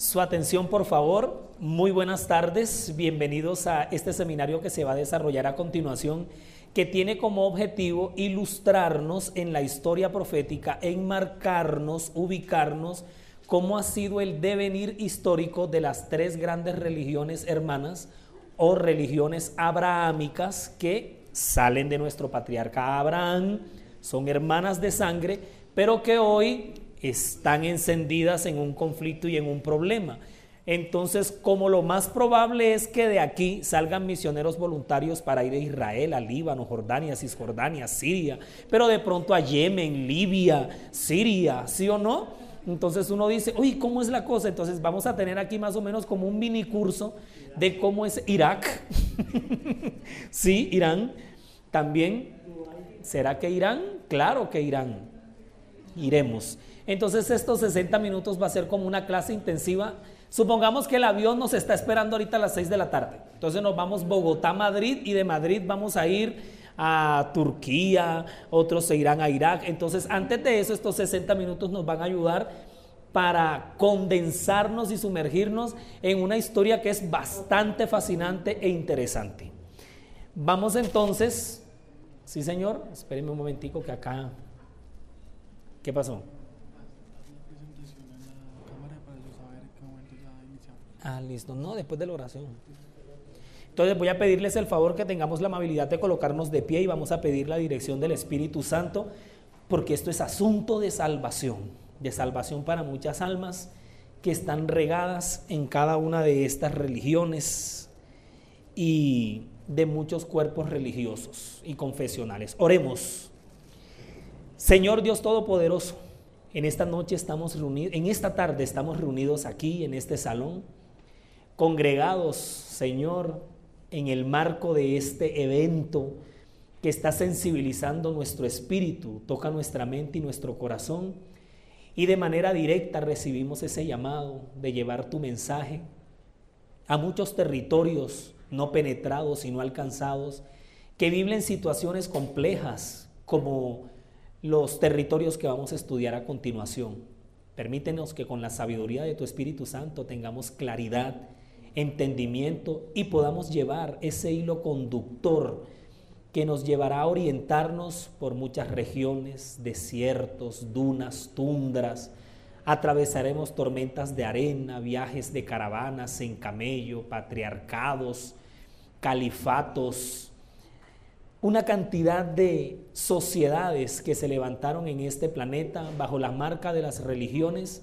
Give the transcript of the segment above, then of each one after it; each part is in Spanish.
Su atención, por favor. Muy buenas tardes. Bienvenidos a este seminario que se va a desarrollar a continuación, que tiene como objetivo ilustrarnos en la historia profética, enmarcarnos, ubicarnos cómo ha sido el devenir histórico de las tres grandes religiones hermanas o religiones abrahámicas que salen de nuestro patriarca Abraham, son hermanas de sangre, pero que hoy están encendidas en un conflicto y en un problema. Entonces, como lo más probable es que de aquí salgan misioneros voluntarios para ir a Israel, a Líbano, Jordania, Cisjordania, Siria, pero de pronto a Yemen, Libia, Siria, ¿sí o no? Entonces uno dice, uy, ¿cómo es la cosa? Entonces vamos a tener aquí más o menos como un mini curso de cómo es Irak. sí, Irán. También, ¿será que Irán? Claro que Irán. Iremos. Entonces estos 60 minutos va a ser como una clase intensiva. Supongamos que el avión nos está esperando ahorita a las 6 de la tarde. Entonces nos vamos Bogotá-Madrid y de Madrid vamos a ir a Turquía, otros se irán a Irak. Entonces, antes de eso, estos 60 minutos nos van a ayudar para condensarnos y sumergirnos en una historia que es bastante fascinante e interesante. Vamos entonces, sí señor, espérenme un momentico que acá, ¿qué pasó? Ah, listo, no, después de la oración. Entonces voy a pedirles el favor que tengamos la amabilidad de colocarnos de pie y vamos a pedir la dirección del Espíritu Santo, porque esto es asunto de salvación, de salvación para muchas almas que están regadas en cada una de estas religiones y de muchos cuerpos religiosos y confesionales. Oremos. Señor Dios Todopoderoso, en esta noche estamos reunidos, en esta tarde estamos reunidos aquí en este salón, congregados, Señor, en el marco de este evento que está sensibilizando nuestro espíritu, toca nuestra mente y nuestro corazón y de manera directa recibimos ese llamado de llevar tu mensaje a muchos territorios no penetrados y no alcanzados que viven situaciones complejas como los territorios que vamos a estudiar a continuación. Permítenos que con la sabiduría de tu Espíritu Santo tengamos claridad entendimiento y podamos llevar ese hilo conductor que nos llevará a orientarnos por muchas regiones, desiertos, dunas, tundras. Atravesaremos tormentas de arena, viajes de caravanas en camello, patriarcados, califatos, una cantidad de sociedades que se levantaron en este planeta bajo la marca de las religiones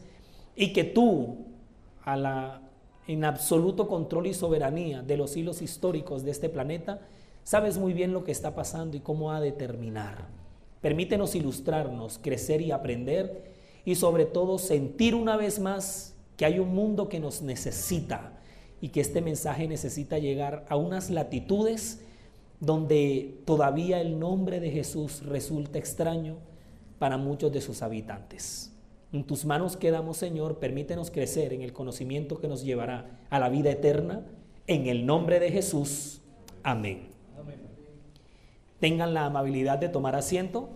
y que tú, a la en absoluto control y soberanía de los hilos históricos de este planeta, sabes muy bien lo que está pasando y cómo ha de terminar. Permítenos ilustrarnos, crecer y aprender y sobre todo sentir una vez más que hay un mundo que nos necesita y que este mensaje necesita llegar a unas latitudes donde todavía el nombre de Jesús resulta extraño para muchos de sus habitantes. En tus manos quedamos, Señor, permítenos crecer en el conocimiento que nos llevará a la vida eterna. En el nombre de Jesús. Amén. Tengan la amabilidad de tomar asiento.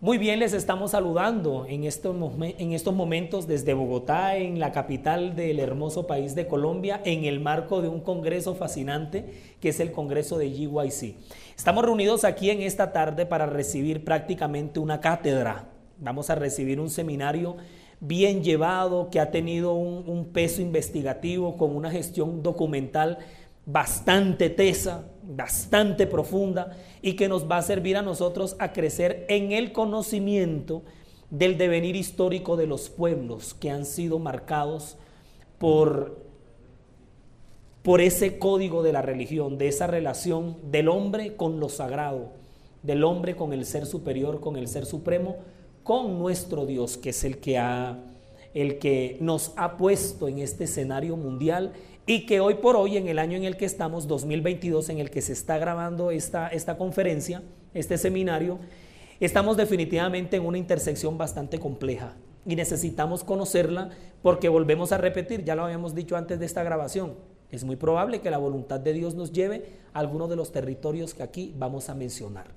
Muy bien, les estamos saludando en estos, en estos momentos desde Bogotá, en la capital del hermoso país de Colombia, en el marco de un congreso fascinante que es el Congreso de GYC. Estamos reunidos aquí en esta tarde para recibir prácticamente una cátedra Vamos a recibir un seminario bien llevado, que ha tenido un, peso investigativo, con una gestión documental bastante tesa, bastante profunda, y que nos va a servir a nosotros a crecer en el conocimiento del devenir histórico de los pueblos que han sido marcados por, por ese código de la religión, de esa relación del hombre con lo sagrado, del hombre con el ser superior, con el ser supremo, con nuestro Dios, que es el que, ha, el que nos ha puesto en este escenario mundial y que hoy por hoy, en el año en el que estamos, 2022, en el que se está grabando esta, esta conferencia, este seminario, estamos definitivamente en una intersección bastante compleja y necesitamos conocerla porque volvemos a repetir, ya lo habíamos dicho antes de esta grabación, es muy probable que la voluntad de Dios nos lleve a alguno de los territorios que aquí vamos a mencionar.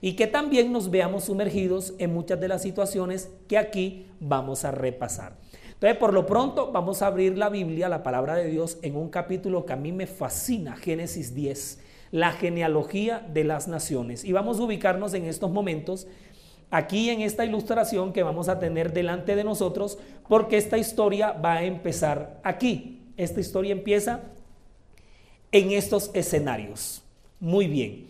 Y que también nos veamos sumergidos en muchas de las situaciones que aquí vamos a repasar. Entonces, por lo pronto, vamos a abrir la Biblia, la palabra de Dios, en un capítulo que a mí me fascina, Génesis 10, la genealogía de las naciones. Y vamos a ubicarnos en estos momentos aquí en esta ilustración que vamos a tener delante de nosotros, porque esta historia va a empezar aquí. Esta historia empieza en estos escenarios. Muy bien.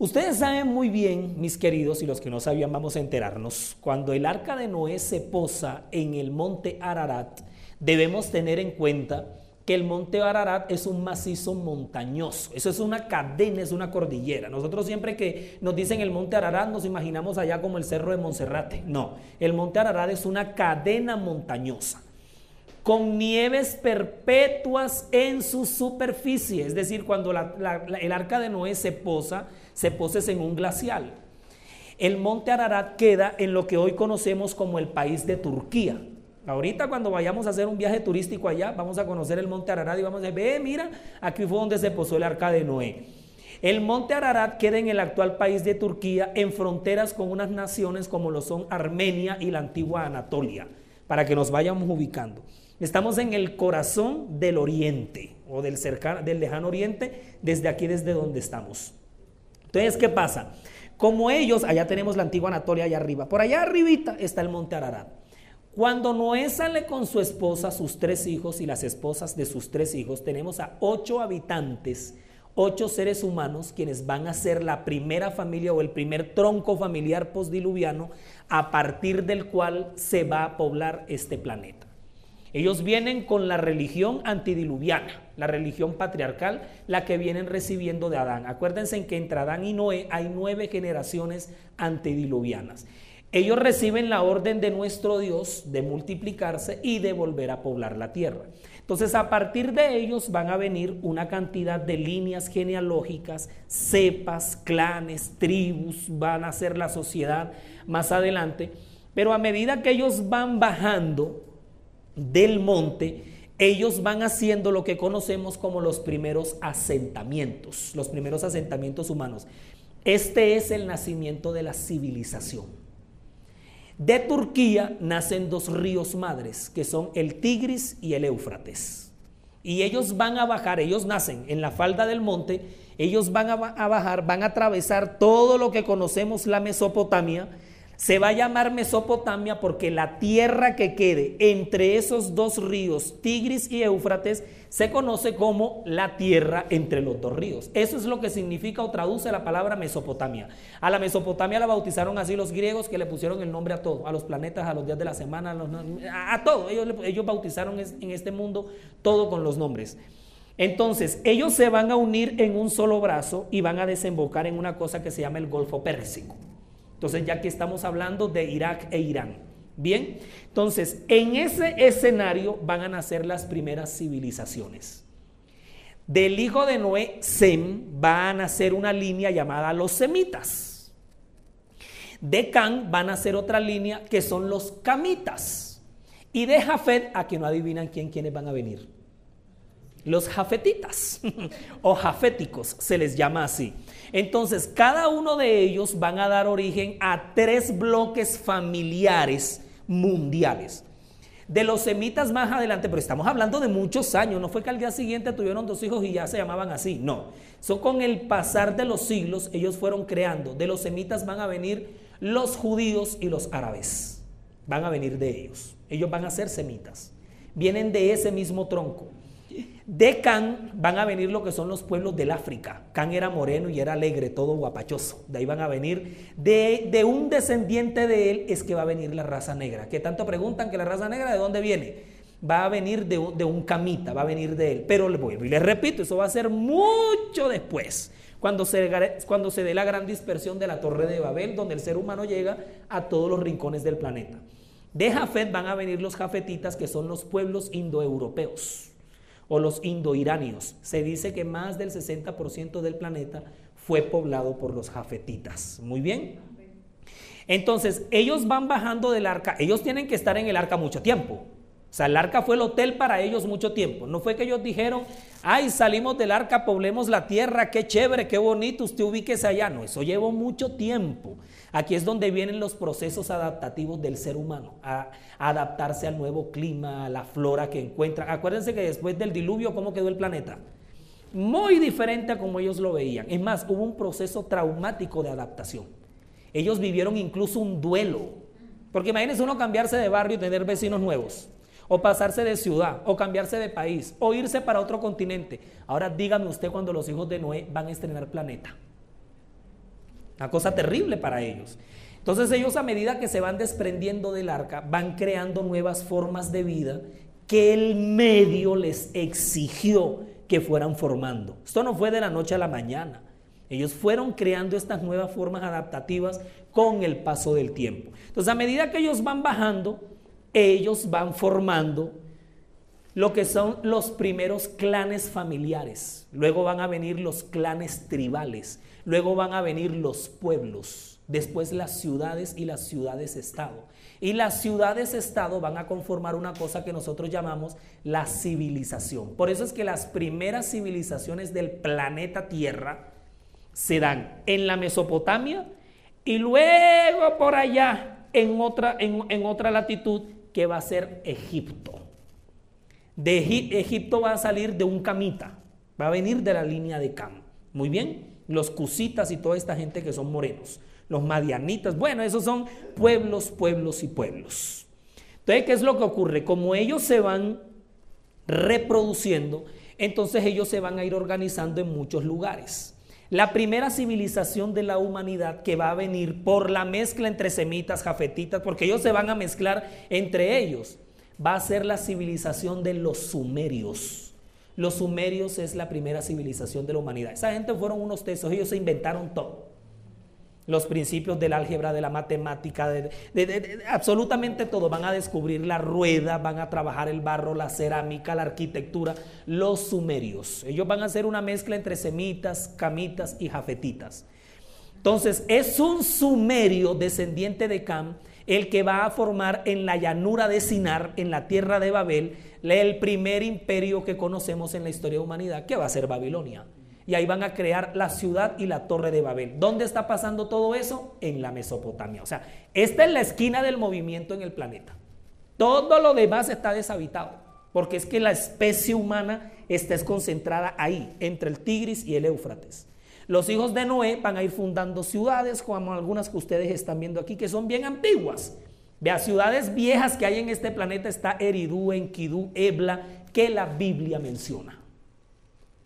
Ustedes saben muy bien, mis queridos, y los que no sabían vamos a enterarnos, cuando el arca de Noé se posa en el monte Ararat, debemos tener en cuenta que el monte Ararat es un macizo montañoso. Eso es una cadena, es una cordillera. Nosotros siempre que nos dicen el monte Ararat nos imaginamos allá como el cerro de Monserrate. No, el monte Ararat es una cadena montañosa con nieves perpetuas en su superficie. Es decir, cuando el arca de Noé se posa, se poses en un glacial. El monte Ararat queda en lo que hoy conocemos como el país de Turquía. Ahorita cuando vayamos a hacer un viaje turístico allá, vamos a conocer el monte Ararat y vamos a decir, ve, mira, aquí fue donde se posó el arca de Noé. El monte Ararat queda en el actual país de Turquía, en fronteras con unas naciones como lo son Armenia y la antigua Anatolia, para que nos vayamos ubicando. Estamos en el corazón del oriente o del, cercano, del lejano oriente, desde aquí, desde donde estamos. Entonces, ¿qué pasa? Como ellos, allá tenemos la antigua Anatolia allá arriba, por allá arribita está el monte Ararat. Cuando Noé sale con su esposa, sus tres hijos y las esposas de sus tres hijos, tenemos a ocho habitantes, ocho seres humanos, quienes van a ser la primera familia o el primer tronco familiar postdiluviano a partir del cual se va a poblar este planeta. Ellos vienen con la religión antidiluviana, la religión patriarcal, la que vienen recibiendo de Adán. Acuérdense que entre Adán y Noé hay nueve generaciones antidiluvianas. Ellos reciben la orden de nuestro Dios de multiplicarse y de volver a poblar la tierra. Entonces, a partir de ellos van a venir una cantidad de líneas genealógicas, cepas, clanes, tribus, van a ser la sociedad más adelante. Pero a medida que ellos van bajando, del monte, ellos van haciendo lo que conocemos como los primeros asentamientos, los primeros asentamientos humanos. Este es el nacimiento de la civilización. De Turquía nacen dos ríos madres, que son el Tigris y el Éufrates. Y ellos van a bajar, ellos nacen en la falda del monte, ellos van a, bajar, van a atravesar todo lo que conocemos la Mesopotamia, se va a llamar Mesopotamia porque la tierra que quede entre esos dos ríos, Tigris y Éufrates, se conoce como la tierra entre los dos ríos. Eso es lo que significa o traduce la palabra Mesopotamia. A la Mesopotamia la bautizaron así los griegos que le pusieron el nombre a todo, a los planetas, a los días de la semana, a, todo. Ellos, ellos bautizaron en este mundo todo con los nombres. Entonces, ellos se van a unir en un solo brazo y van a desembocar en una cosa que se llama el Golfo Pérsico. Entonces, ya que estamos hablando de Irak e Irán. Bien, entonces, en ese escenario van a nacer las primeras civilizaciones. Del hijo de Noé, Sem, va a nacer una línea llamada los semitas. De Can van a nacer otra línea que son los camitas. Y de Jafet, a que no adivinan quién, quiénes van a venir. Los jafetitas o jaféticos se les llama así. Entonces, cada uno de ellos van a dar origen a tres bloques familiares mundiales. De los semitas más adelante, pero estamos hablando de muchos años, no fue que al día siguiente tuvieron dos hijos y ya se llamaban así, no. Son con el pasar de los siglos, ellos fueron creando. De los semitas van a venir los judíos y los árabes. Van a venir de ellos. Ellos van a ser semitas. Vienen de ese mismo tronco. De Can van a venir lo que son los pueblos del África. Can era moreno y era alegre, todo guapachoso. De ahí van a venir. De, un descendiente de él es que va a venir la raza negra. Que tanto preguntan que la raza negra de dónde viene. Va a venir de, un camita, va a venir de él. Pero y les repito, eso va a ser mucho después. Cuando se, cuando se dé la gran dispersión de la Torre de Babel, donde el ser humano llega a todos los rincones del planeta. De Jafet van a venir los jafetitas, que son los pueblos indoeuropeos o los indoiranios. Se dice que más del 60% del planeta fue poblado por los jafetitas. Muy bien. Entonces, ellos van bajando del arca, ellos tienen que estar en el arca mucho tiempo. O sea, el arca fue el hotel para ellos mucho tiempo. No fue que ellos dijeron, ay, salimos del arca, poblemos la tierra, qué chévere, qué bonito, usted ubíquese allá. No, eso llevó mucho tiempo. Aquí es donde vienen los procesos adaptativos del ser humano, a, adaptarse al nuevo clima, a la flora que encuentran. Acuérdense que después del diluvio, ¿cómo quedó el planeta? Muy diferente a como ellos lo veían. Es más, hubo un proceso traumático de adaptación. Ellos vivieron incluso un duelo. Porque imagínense uno cambiarse de barrio y tener vecinos nuevos o pasarse de ciudad, o cambiarse de país, o irse para otro continente. Ahora dígame usted cuando los hijos de Noé van a estrenar planeta. Una cosa terrible para ellos. Entonces ellos a medida que se van desprendiendo del arca, van creando nuevas formas de vida que el medio les exigió que fueran formando. Esto no fue de la noche a la mañana. Ellos fueron creando estas nuevas formas adaptativas con el paso del tiempo. Entonces a medida que ellos van bajando, ellos van formando lo que son los primeros clanes familiares, luego van a venir los clanes tribales, luego van a venir los pueblos, después las ciudades y las ciudades-estado. Y las ciudades-estado van a conformar una cosa que nosotros llamamos la civilización. Por eso es que las primeras civilizaciones del planeta Tierra se dan en la Mesopotamia y luego por allá en otra, en otra latitud que va a ser Egipto. De Egipto va a salir de un camita, va a venir de la línea de Cam. Muy bien, los cusitas y toda esta gente que son morenos, los madianitas, bueno, esos son pueblos, pueblos y pueblos. Entonces, ¿qué es lo que ocurre? Como ellos se van reproduciendo, entonces ellos se van a ir organizando en muchos lugares. La primera civilización de la humanidad que va a venir por la mezcla entre semitas, jafetitas, porque ellos se van a mezclar entre ellos, va a ser la civilización de los sumerios. Los sumerios es la primera civilización de la humanidad. Esa gente fueron unos tesos, ellos se inventaron todo los principios del álgebra, de la matemática, de, absolutamente todo. Van a descubrir la rueda, van a trabajar el barro, la cerámica, la arquitectura, los sumerios. Ellos van a hacer una mezcla entre semitas, camitas y jafetitas. Entonces, es un sumerio descendiente de Cam el que va a formar en la llanura de Sinar, en la tierra de Babel, el primer imperio que conocemos en la historia de humanidad, que va a ser Babilonia y ahí van a crear la ciudad y la torre de Babel. ¿Dónde está pasando todo eso? En la Mesopotamia. O sea, esta es la esquina del movimiento en el planeta. Todo lo demás está deshabitado, porque es que la especie humana está concentrada ahí, entre el Tigris y el Éufrates. Los hijos de Noé van a ir fundando ciudades, como algunas que ustedes están viendo aquí, que son bien antiguas. Vea, ciudades viejas que hay en este planeta está Eridú, Enkidu, Ebla, que la Biblia menciona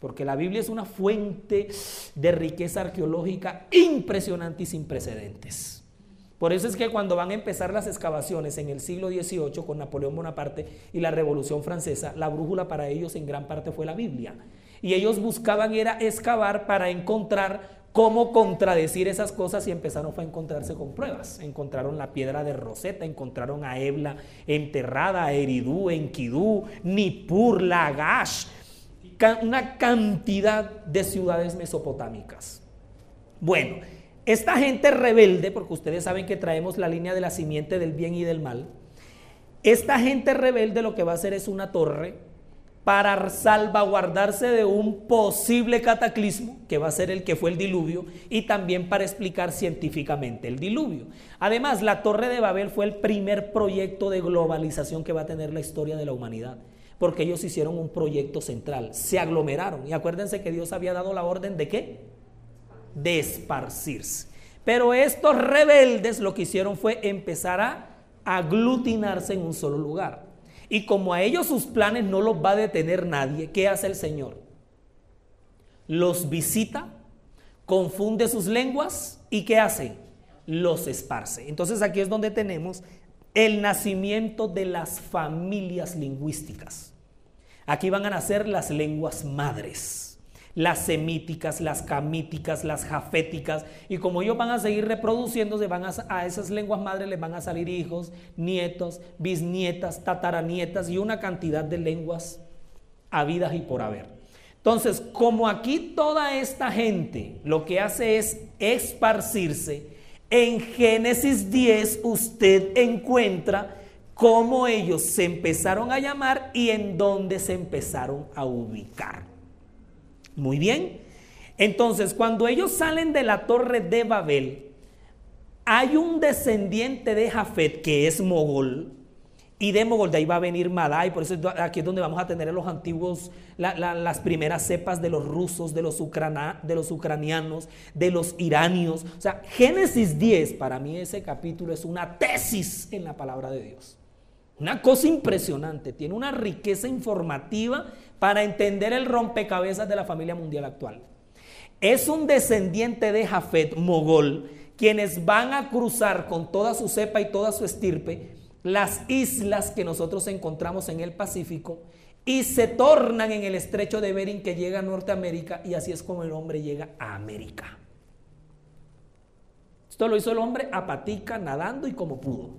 porque la Biblia es una fuente de riqueza arqueológica impresionante y sin precedentes. Por eso es que cuando van a empezar las excavaciones en el siglo XVIII con Napoleón Bonaparte y la Revolución Francesa, la brújula para ellos en gran parte fue la Biblia. Y ellos buscaban era excavar para encontrar cómo contradecir esas cosas y empezaron a encontrarse con pruebas. Encontraron la piedra de Rosetta, encontraron a Ebla enterrada, a Eridú, Enkidu, Nippur, Lagash, una cantidad de ciudades mesopotámicas. Bueno, esta gente rebelde, porque ustedes saben que traemos la línea de la simiente del bien y del mal, esta gente rebelde lo que va a hacer es una torre para salvaguardarse de un posible cataclismo, que va a ser el que fue el diluvio, y también para explicar científicamente el diluvio. Además, la Torre de Babel fue el primer proyecto de globalización que va a tener la historia de la humanidad porque ellos hicieron un proyecto central, se aglomeraron. Y acuérdense que Dios había dado la orden de qué? De esparcirse. Pero estos rebeldes lo que hicieron fue empezar a aglutinarse en un solo lugar. Y como a ellos sus planes no los va a detener nadie, ¿qué hace el Señor? Los visita, confunde sus lenguas y ¿qué hace? Los esparce. Entonces aquí es donde tenemos el nacimiento de las familias lingüísticas. Aquí van a nacer las lenguas madres, las semíticas, las camíticas, las jaféticas, y como ellos van a seguir reproduciéndose, van a, esas lenguas madres les van a salir hijos, nietos, bisnietas, tataranietas y una cantidad de lenguas habidas y por haber. Entonces, como aquí toda esta gente lo que hace es esparcirse, en Génesis 10 usted encuentra cómo ellos se empezaron a llamar y en dónde se empezaron a ubicar. Muy bien. Entonces, cuando ellos salen de la torre de Babel, hay un descendiente de Jafet que es mogol, y de Mogol, de ahí va a venir Madai, por eso aquí es donde vamos a tener los antiguos, las primeras cepas de los rusos, de los, de los ucranianos, de los iranios. O sea, Génesis 10, para mí ese capítulo es una tesis en la palabra de Dios. Una cosa impresionante, tiene una riqueza informativa para entender el rompecabezas de la familia mundial actual. Es un descendiente de Jafet, Mogol, quienes van a cruzar con toda su cepa y toda su estirpe las islas que nosotros encontramos en el Pacífico y se tornan en el estrecho de Bering que llega a Norteamérica y así es como el hombre llega a América. Esto lo hizo el hombre a patica, nadando y como pudo.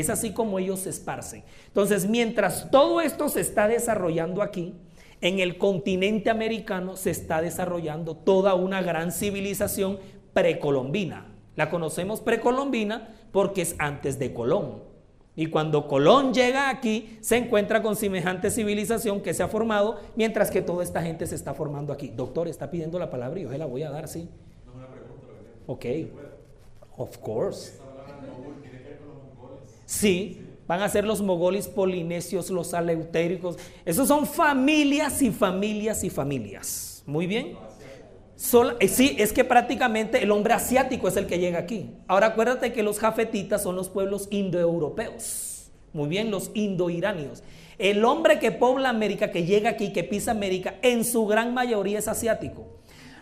Es así como ellos se esparcen. Entonces, mientras todo esto se está desarrollando aquí, en el continente americano se está desarrollando toda una gran civilización precolombina. La conocemos precolombina porque es antes de Colón. Y cuando Colón llega aquí, se encuentra con semejante civilización que se ha formado, mientras que toda esta gente se está formando aquí. Doctor, está pidiendo la palabra y yo se la voy a dar, ¿sí? No una pregunta. Ok. Of course. Sí, van a ser los mogoles polinesios, los aleutéricos. Esos son familias y familias y familias. Muy bien. Eh, sí, es que prácticamente el hombre asiático es el que llega aquí. Ahora acuérdate que los jafetitas son los pueblos indoeuropeos. Muy bien, los indoiranios. El hombre que pobla América, que llega aquí, que pisa América, en su gran mayoría es asiático.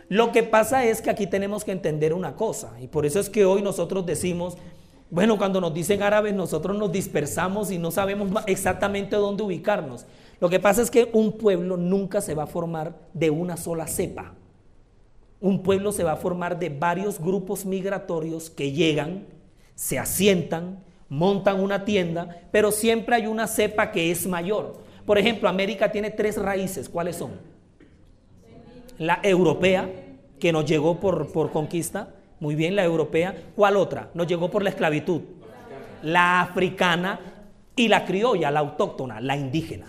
Lo que pasa es que aquí tenemos que entender una cosa, y por eso es que hoy nosotros decimos, bueno, cuando nos dicen árabes, nosotros nos dispersamos y no sabemos exactamente dónde ubicarnos. Lo que pasa es que un pueblo nunca se va a formar de una sola cepa un pueblo se va a formar de varios grupos migratorios que llegan, se asientan, montan una tienda, pero siempre hay una cepa que es mayor. Por ejemplo, América tiene tres raíces. ¿Cuáles son? La europea, que nos llegó por, por conquista. Muy bien, la europea. ¿Cuál otra? Nos llegó por la esclavitud. La africana y la criolla, la autóctona, la indígena.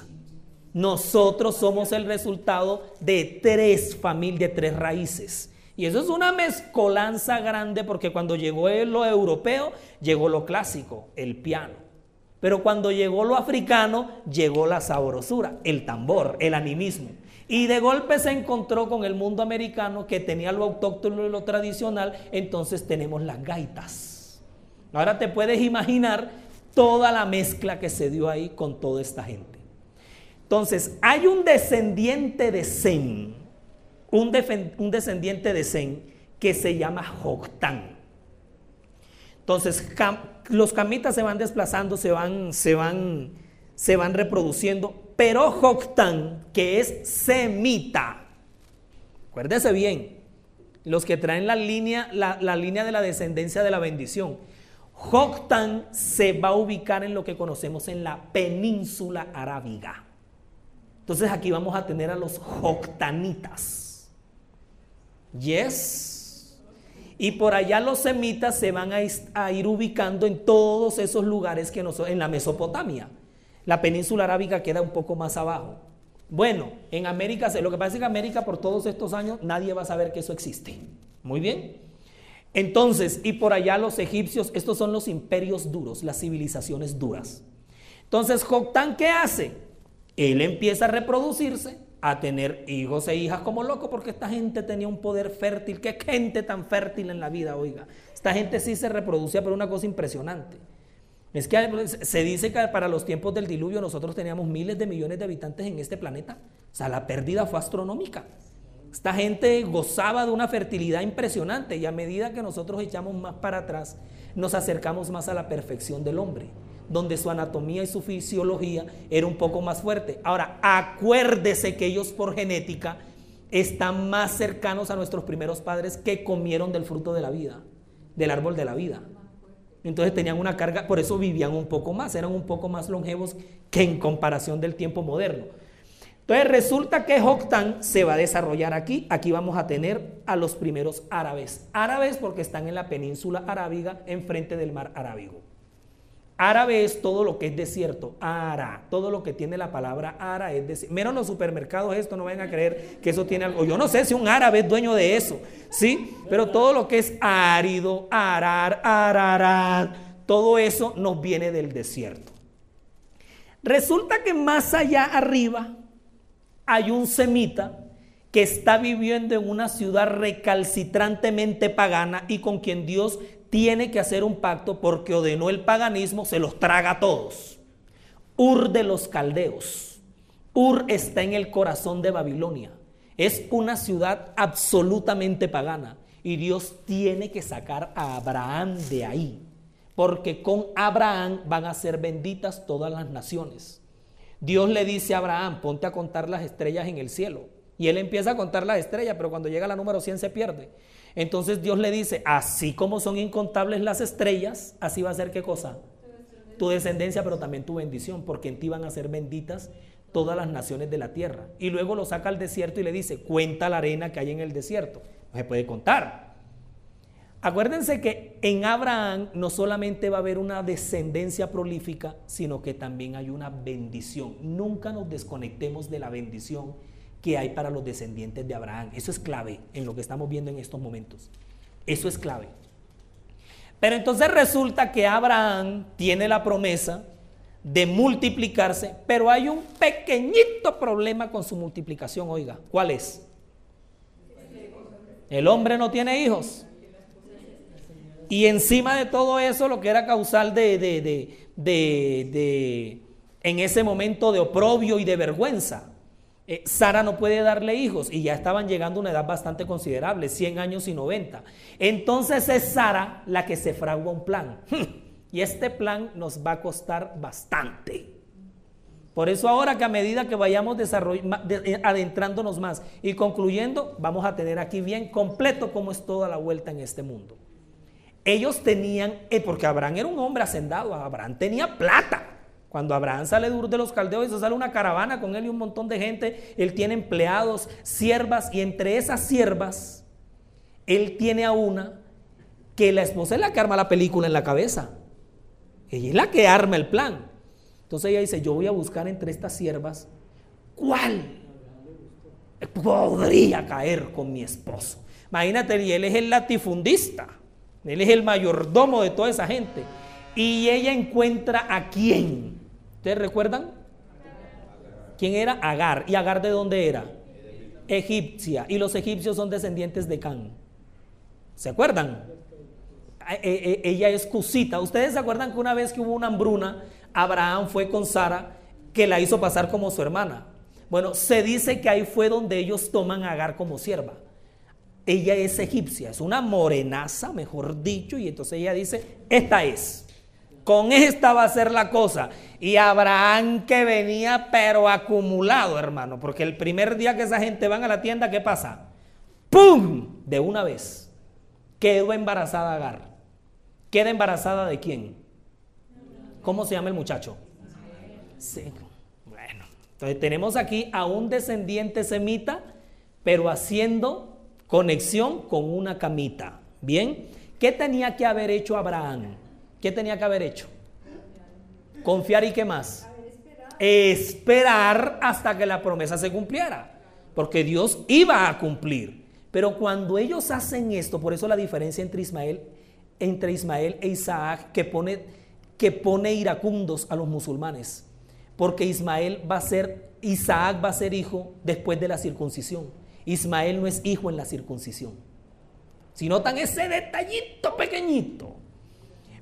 Nosotros somos el resultado de tres familias, de tres raíces. Y eso es una mezcolanza grande porque cuando llegó lo europeo, llegó lo clásico, el piano. Pero cuando llegó lo africano, llegó la sabrosura, el tambor, el animismo. Y de golpe se encontró con el mundo americano que tenía lo autóctono y lo tradicional, entonces tenemos las gaitas. Ahora te puedes imaginar toda la mezcla que se dio ahí con toda esta gente. Entonces, hay un descendiente de Zen, un, descendiente de Zen que se llama Joktan. Entonces, los camitas se van desplazando, se van, se van, se van reproduciendo, pero Joktan, que es semita, acuérdese bien, los que traen la línea, la, la línea de la descendencia de la bendición, Joktan se va a ubicar en lo que conocemos en la península arábiga. Entonces aquí vamos a tener a los joctanitas. Yes. Y por allá los semitas se van a, ir ubicando en todos esos lugares que nos, en la Mesopotamia. La península arábiga queda un poco más abajo. Bueno, en América, lo que pasa es que en América por todos estos años nadie va a saber que eso existe. Muy bien. Entonces, y por allá los egipcios, estos son los imperios duros, las civilizaciones duras. Entonces, Joctán, ¿qué hace? él empieza a reproducirse, a tener hijos e hijas como loco, porque esta gente tenía un poder fértil. Qué gente tan fértil en la vida, oiga. Esta gente sí se reproducía, pero una cosa impresionante. Es que se dice que para los tiempos del diluvio nosotros teníamos miles de millones de habitantes en este planeta. O sea, la pérdida fue astronómica. Esta gente gozaba de una fertilidad impresionante y a medida que nosotros echamos más para atrás, nos acercamos más a la perfección del hombre donde su anatomía y su fisiología era un poco más fuerte. Ahora, acuérdese que ellos por genética están más cercanos a nuestros primeros padres que comieron del fruto de la vida, del árbol de la vida. Entonces tenían una carga, por eso vivían un poco más, eran un poco más longevos que en comparación del tiempo moderno. Entonces resulta que Joktan se va a desarrollar aquí. Aquí vamos a tener a los primeros árabes. Árabes porque están en la península arábiga, enfrente del mar Arábigo. Árabe es todo lo que es desierto. Ara. Todo lo que tiene la palabra ara es desierto. Menos los supermercados, esto no vayan a creer que eso tiene algo. Yo no sé si un árabe es dueño de eso. ¿Sí? Pero todo lo que es árido, arar, ararar, todo eso nos viene del desierto. Resulta que más allá arriba hay un semita que está viviendo en una ciudad recalcitrantemente pagana y con quien Dios tiene que hacer un pacto porque ordenó el paganismo, se los traga a todos. Ur de los caldeos. Ur está en el corazón de Babilonia. Es una ciudad absolutamente pagana y Dios tiene que sacar a Abraham de ahí, porque con Abraham van a ser benditas todas las naciones. Dios le dice a Abraham, ponte a contar las estrellas en el cielo. Y él empieza a contar las estrellas, pero cuando llega a la número 100 se pierde. Entonces Dios le dice, así como son incontables las estrellas, así va a ser qué cosa? Tu descendencia, pero también tu bendición, porque en ti van a ser benditas todas las naciones de la tierra. Y luego lo saca al desierto y le dice, cuenta la arena que hay en el desierto. No se puede contar. Acuérdense que en Abraham no solamente va a haber una descendencia prolífica, sino que también hay una bendición. Nunca nos desconectemos de la bendición que hay para los descendientes de Abraham. Eso es clave en lo que estamos viendo en estos momentos. Eso es clave. Pero entonces resulta que Abraham tiene la promesa de multiplicarse, pero hay un pequeñito problema con su multiplicación, oiga, ¿cuál es? El hombre no tiene hijos. Y encima de todo eso, lo que era causal de, de, de, de en ese momento de oprobio y de vergüenza, eh, Sara no puede darle hijos y ya estaban llegando a una edad bastante considerable, 100 años y 90. Entonces es Sara la que se fragua un plan. Y este plan nos va a costar bastante. Por eso ahora que a medida que vayamos eh, adentrándonos más y concluyendo, vamos a tener aquí bien completo cómo es toda la vuelta en este mundo. Ellos tenían, eh, porque Abraham era un hombre hacendado, Abraham tenía plata. Cuando Abraham sale de los caldeos, y sale una caravana con él y un montón de gente. Él tiene empleados, siervas, y entre esas siervas, él tiene a una que la esposa es la que arma la película en la cabeza. Ella es la que arma el plan. Entonces ella dice, yo voy a buscar entre estas siervas cuál podría caer con mi esposo. Imagínate, y él es el latifundista, él es el mayordomo de toda esa gente. Y ella encuentra a quién. ¿Ustedes recuerdan? ¿Quién era? Agar. ¿Y Agar de dónde era? Egipcia. Y los egipcios son descendientes de Can. ¿Se acuerdan? Eh, eh, eh, ella es cusita. ¿Ustedes se acuerdan que una vez que hubo una hambruna, Abraham fue con Sara que la hizo pasar como su hermana? Bueno, se dice que ahí fue donde ellos toman a Agar como sierva. Ella es egipcia, es una morenaza, mejor dicho, y entonces ella dice, esta es. Con esta va a ser la cosa. Y Abraham que venía pero acumulado, hermano, porque el primer día que esa gente van a la tienda, ¿qué pasa? ¡Pum! De una vez. Quedó embarazada Agar. ¿Queda embarazada de quién? ¿Cómo se llama el muchacho? Sí. Bueno, entonces tenemos aquí a un descendiente semita, pero haciendo conexión con una camita. ¿Bien? ¿Qué tenía que haber hecho Abraham? ¿Qué tenía que haber hecho? Confiar y qué más? Esperar hasta que la promesa se cumpliera. Porque Dios iba a cumplir. Pero cuando ellos hacen esto, por eso la diferencia entre Ismael, entre Ismael e Isaac, que pone, que pone iracundos a los musulmanes. Porque Ismael va a ser, Isaac va a ser hijo después de la circuncisión. Ismael no es hijo en la circuncisión. Si notan ese detallito pequeñito,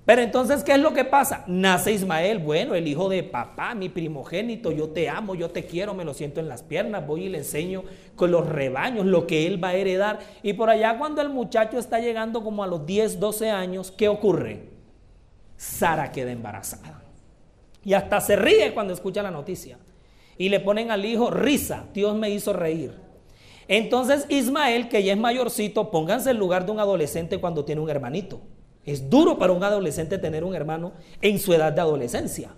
pero entonces, ¿qué es lo que pasa? Nace Ismael, bueno, el hijo de papá, mi primogénito, yo te amo, yo te quiero, me lo siento en las piernas, voy y le enseño con los rebaños lo que él va a heredar. Y por allá cuando el muchacho está llegando como a los 10, 12 años, ¿qué ocurre? Sara queda embarazada. Y hasta se ríe cuando escucha la noticia. Y le ponen al hijo risa, Dios me hizo reír. Entonces Ismael, que ya es mayorcito, pónganse en lugar de un adolescente cuando tiene un hermanito. Es duro para un adolescente tener un hermano en su edad de adolescencia.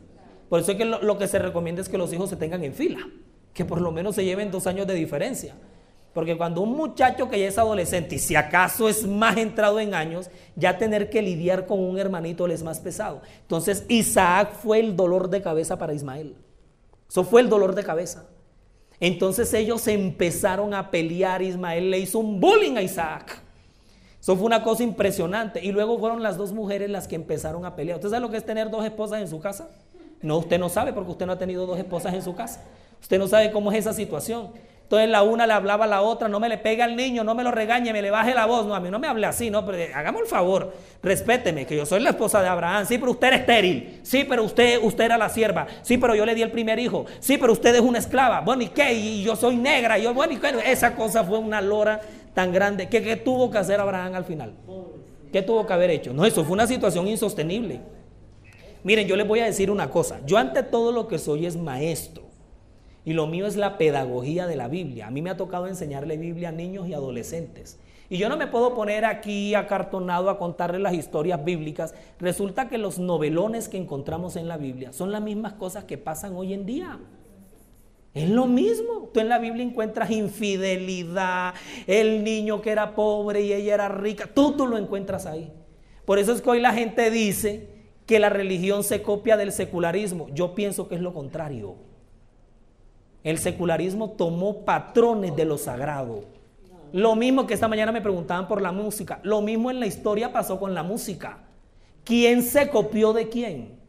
Por eso es que lo, que se recomienda es que los hijos se tengan en fila, que por lo menos se lleven dos años de diferencia. Porque cuando un muchacho que ya es adolescente y si acaso es más entrado en años, ya tener que lidiar con un hermanito le es más pesado. Entonces Isaac fue el dolor de cabeza para Ismael. Eso fue el dolor de cabeza. Entonces ellos empezaron a pelear. Ismael le hizo un bullying a Isaac. Eso fue una cosa impresionante. Y luego fueron las dos mujeres las que empezaron a pelear. ¿Usted sabe lo que es tener dos esposas en su casa? No, usted no sabe porque usted no ha tenido dos esposas en su casa. Usted no sabe cómo es esa situación. Entonces la una le hablaba a la otra, no me le pegue al niño, no me lo regañe, me le baje la voz. No, a mí no me hable así, no, pero hagamos el favor, respéteme, que yo soy la esposa de Abraham. Sí, pero usted era estéril. Sí, pero usted, usted era la sierva. Sí, pero yo le di el primer hijo. Sí, pero usted es una esclava. Bueno, ¿y qué? Y yo soy negra. Yo, bueno, ¿y qué? Esa cosa fue una lora tan grande. ¿Qué, ¿Qué tuvo que hacer Abraham al final? ¿Qué tuvo que haber hecho? No, eso fue una situación insostenible. Miren, yo les voy a decir una cosa. Yo ante todo lo que soy es maestro. Y lo mío es la pedagogía de la Biblia. A mí me ha tocado enseñarle Biblia a niños y adolescentes. Y yo no me puedo poner aquí acartonado a contarles las historias bíblicas. Resulta que los novelones que encontramos en la Biblia son las mismas cosas que pasan hoy en día. Es lo mismo. Tú en la Biblia encuentras infidelidad, el niño que era pobre y ella era rica. Tú, tú lo encuentras ahí. Por eso es que hoy la gente dice que la religión se copia del secularismo. Yo pienso que es lo contrario. El secularismo tomó patrones de lo sagrado. Lo mismo que esta mañana me preguntaban por la música. Lo mismo en la historia pasó con la música. ¿Quién se copió de quién?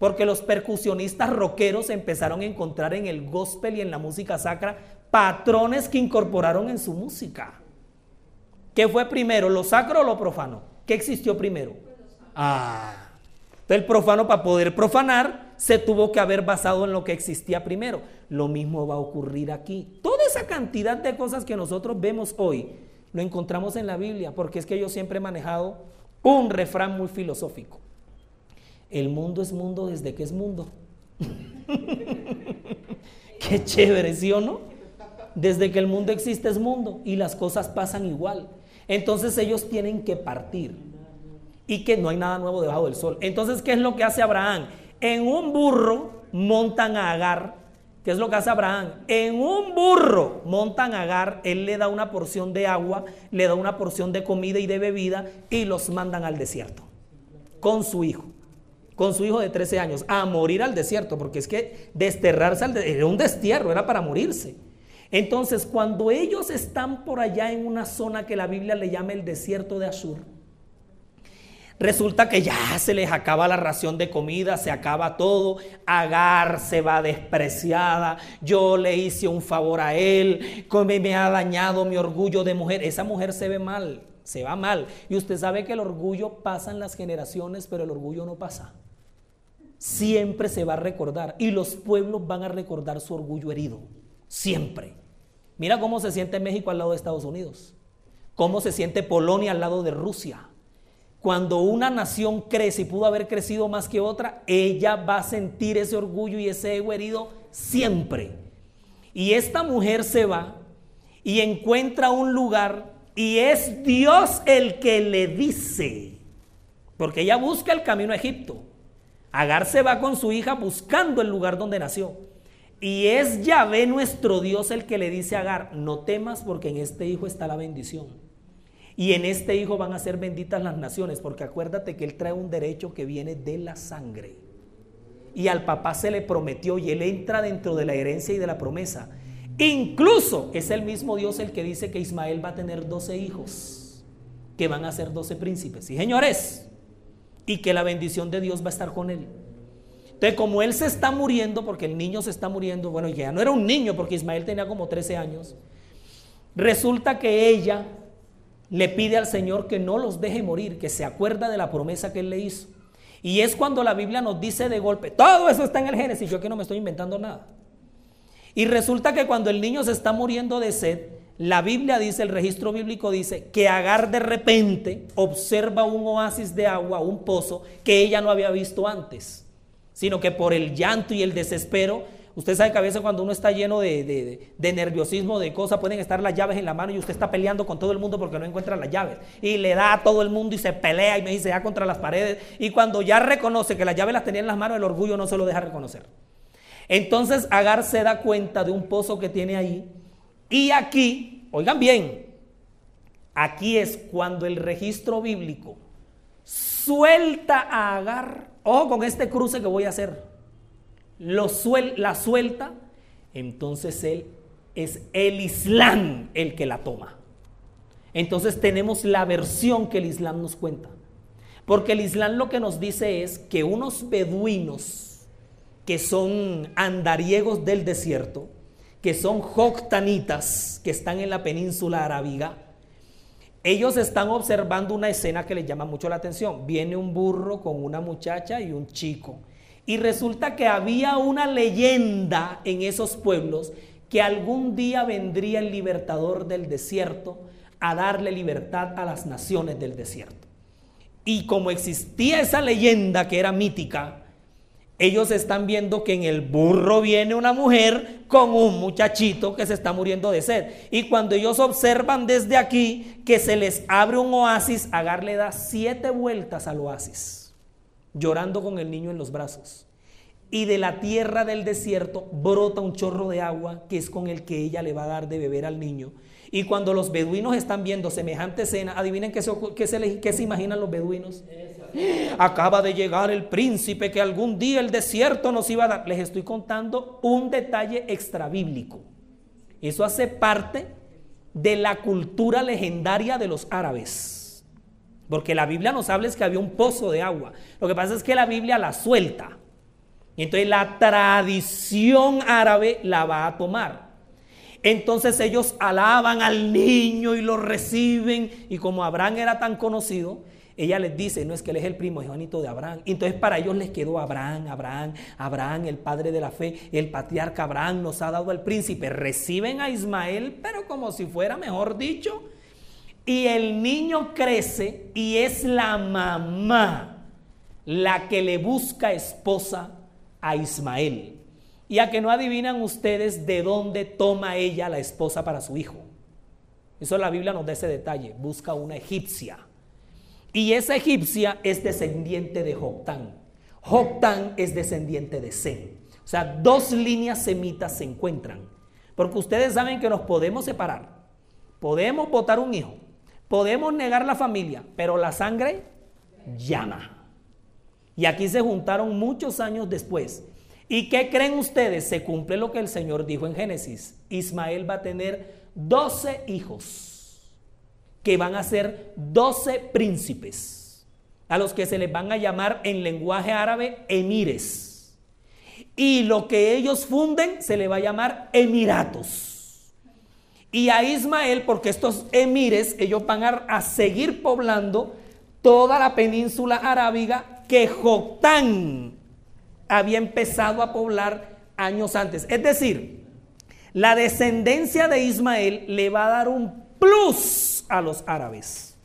Porque los percusionistas rockeros empezaron a encontrar en el gospel y en la música sacra patrones que incorporaron en su música. ¿Qué fue primero, lo sacro o lo profano? ¿Qué existió primero? Ah, el profano para poder profanar se tuvo que haber basado en lo que existía primero. Lo mismo va a ocurrir aquí. Toda esa cantidad de cosas que nosotros vemos hoy lo encontramos en la Biblia, porque es que yo siempre he manejado un refrán muy filosófico. El mundo es mundo desde que es mundo. Qué chévere, ¿sí o no? Desde que el mundo existe es mundo y las cosas pasan igual. Entonces ellos tienen que partir y que no hay nada nuevo debajo del sol. Entonces, ¿qué es lo que hace Abraham? En un burro montan a Agar. ¿Qué es lo que hace Abraham? En un burro montan a Agar, él le da una porción de agua, le da una porción de comida y de bebida y los mandan al desierto con su hijo, con su hijo de 13 años, a morir al desierto, porque es que desterrarse al era un destierro, era para morirse. Entonces, cuando ellos están por allá en una zona que la Biblia le llama el desierto de Ashur, Resulta que ya se les acaba la ración de comida, se acaba todo. Agar se va despreciada. Yo le hice un favor a él, me ha dañado mi orgullo de mujer. Esa mujer se ve mal, se va mal. Y usted sabe que el orgullo pasa en las generaciones, pero el orgullo no pasa. Siempre se va a recordar y los pueblos van a recordar su orgullo herido. Siempre. Mira cómo se siente México al lado de Estados Unidos. Cómo se siente Polonia al lado de Rusia cuando una nación crece y pudo haber crecido más que otra, ella va a sentir ese orgullo y ese ego herido siempre. Y esta mujer se va y encuentra un lugar y es Dios el que le dice, porque ella busca el camino a Egipto. Agar se va con su hija buscando el lugar donde nació. Y es Yahvé nuestro Dios el que le dice a Agar, no temas porque en este hijo está la bendición. Y en este hijo van a ser benditas las naciones, porque acuérdate que él trae un derecho que viene de la sangre. Y al papá se le prometió y él entra dentro de la herencia y de la promesa. Incluso es el mismo Dios el que dice que Ismael va a tener 12 hijos, que van a ser 12 príncipes. Y señores, y que la bendición de Dios va a estar con él. Entonces, como él se está muriendo, porque el niño se está muriendo, bueno, ya no era un niño, porque Ismael tenía como 13 años, resulta que ella le pide al Señor que no los deje morir, que se acuerda de la promesa que Él le hizo. Y es cuando la Biblia nos dice de golpe, todo eso está en el Génesis, yo aquí no me estoy inventando nada. Y resulta que cuando el niño se está muriendo de sed, la Biblia dice, el registro bíblico dice, que Agar de repente observa un oasis de agua, un pozo, que ella no había visto antes, sino que por el llanto y el desespero Usted sabe que a veces cuando uno está lleno de, nerviosismo, de cosas, pueden estar las llaves en la mano y usted está peleando con todo el mundo porque no encuentra las llaves. Y le da a todo el mundo y se pelea y me dice ya contra las paredes. Y cuando ya reconoce que las llaves las tenía en las manos, el orgullo no se lo deja reconocer. Entonces Agar se da cuenta de un pozo que tiene ahí Y aquí, oigan bien, aquí es cuando el registro bíblico suelta a Agar, ojo con este cruce que voy a hacer, la suelta, entonces él es el Islam el que la toma. Entonces tenemos la versión que el Islam nos cuenta. Porque el Islam lo que nos dice es que unos beduinos que son andariegos del desierto, que son joctanitas, que están en la península arábiga, ellos están observando una escena que les llama mucho la atención. Viene un burro con una muchacha y un chico. Y resulta que había una leyenda en esos pueblos que algún día vendría el libertador del desierto a darle libertad a las naciones del desierto. Y como existía esa leyenda que era mítica, ellos están viendo que en el burro viene una mujer con un muchachito que se está muriendo de sed. Y cuando ellos observan desde aquí que se les abre un oasis, Agar le da siete vueltas al oasis, llorando con el niño en los brazos. Y de la tierra del desierto brota un chorro de agua que es con el que ella le va a dar de beber al niño. Y cuando los beduinos están viendo semejante escena, adivinen qué se, qué se, imaginan los beduinos. Acaba de llegar el príncipe que algún día el desierto nos iba a dar. Les estoy contando un detalle extra bíblico. Eso hace parte de la cultura legendaria de los árabes. Porque la Biblia nos habla es que había un pozo de agua. Lo que pasa es que la Biblia la suelta. Y entonces la tradición árabe la va a tomar. Entonces ellos alaban al niño y lo reciben. Y como Abraham era tan conocido, ella les dice, no es que él es el primogénito de Abraham. Entonces para ellos les quedó Abraham, Abraham, Abraham, el padre de la fe, el patriarca Abraham nos ha dado al príncipe. Reciben a Ismael, pero como si fuera, mejor dicho. Y el niño crece y es la mamá la que le busca esposa a Ismael. Y a que no adivinan ustedes de dónde toma ella la esposa para su hijo. Eso la Biblia nos da ese detalle. Busca una egipcia. Y esa egipcia es descendiente de Joctán. Joctán es descendiente de Sem. O sea, dos líneas semitas se encuentran. Porque ustedes saben que nos podemos separar. Podemos votar un hijo. Podemos negar la familia. Pero la sangre llama. Y aquí se juntaron muchos años después. ¿Y qué creen ustedes? Se cumple lo que el Señor dijo en Génesis. Ismael va a tener 12 hijos que van a ser 12 príncipes, a los que se les van a llamar en lenguaje árabe emires. Y lo que ellos funden se le va a llamar emiratos. Y a Ismael, porque estos emires, ellos van a, seguir poblando toda la península arábiga que Joctán había empezado a poblar años antes. Es decir, la descendencia de Ismael le va a dar un plus a los árabes.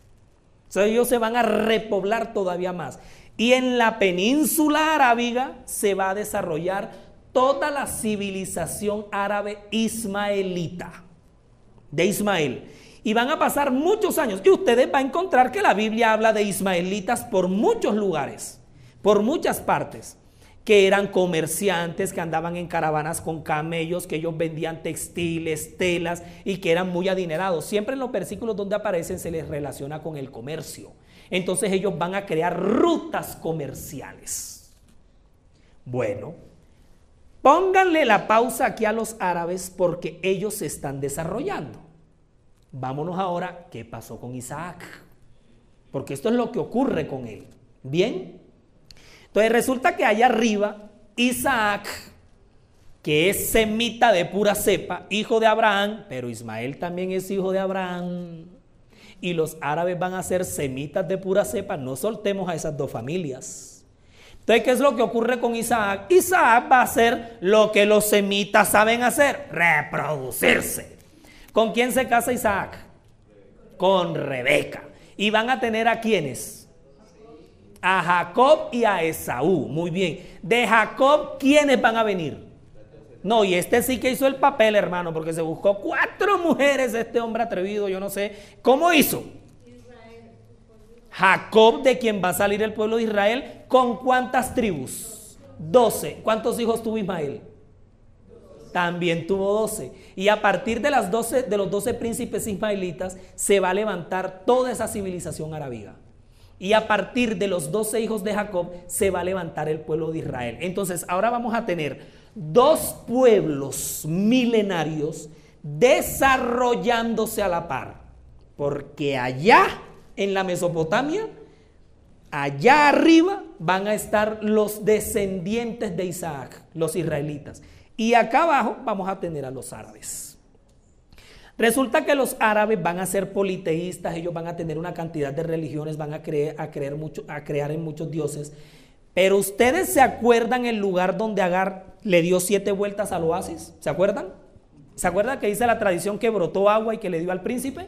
Ellos se van a repoblar todavía más. Y en la península arábiga se va a desarrollar toda la civilización árabe ismaelita, de Ismael. Y van a pasar muchos años. Y ustedes van a encontrar que la Biblia habla de ismaelitas por muchos lugares, por muchas partes que eran comerciantes, que andaban en caravanas con camellos, que ellos vendían textiles, telas y que eran muy adinerados. Siempre en los versículos donde aparecen se les relaciona con el comercio. Entonces ellos van a crear rutas comerciales. Bueno, pónganle la pausa aquí a los árabes porque ellos se están desarrollando. Vámonos ahora, ¿qué pasó con Isaac? Porque esto es lo que ocurre con él. Bien, entonces resulta que allá arriba, Isaac, que es semita de pura cepa, hijo de Abraham, pero Ismael también es hijo de Abraham. Y los árabes van a ser semitas de pura cepa, no soltemos a esas dos familias. Entonces, ¿qué es lo que ocurre con Isaac? Isaac va a hacer lo que los semitas saben hacer, reproducirse. ¿Con quién se casa Isaac? Con Rebeca. ¿Y van a tener a quiénes? A Jacob y a Esaú. Muy bien. De Jacob, ¿quiénes van a venir? No, y este sí que hizo el papel, hermano, porque se buscó cuatro mujeres, este hombre atrevido, yo no sé. ¿Cómo hizo? Jacob, de quien va a salir el pueblo de Israel, ¿con cuántas tribus? Doce. ¿Cuántos hijos tuvo Ismael? también tuvo doce. Y a partir de, las 12, de los doce príncipes ismaelitas se va a levantar toda esa civilización arábiga. Y a partir de los doce hijos de Jacob se va a levantar el pueblo de Israel. Entonces ahora vamos a tener dos pueblos milenarios desarrollándose a la par. Porque allá en la Mesopotamia, allá arriba van a estar los descendientes de Isaac, los israelitas. Y acá abajo vamos a tener a los árabes. Resulta que los árabes van a ser politeístas, ellos van a tener una cantidad de religiones, van a, creer, a, creer mucho, a crear en muchos dioses. Pero ustedes se acuerdan el lugar donde Agar le dio siete vueltas al oasis? ¿Se acuerdan? ¿Se acuerdan que dice la tradición que brotó agua y que le dio al príncipe?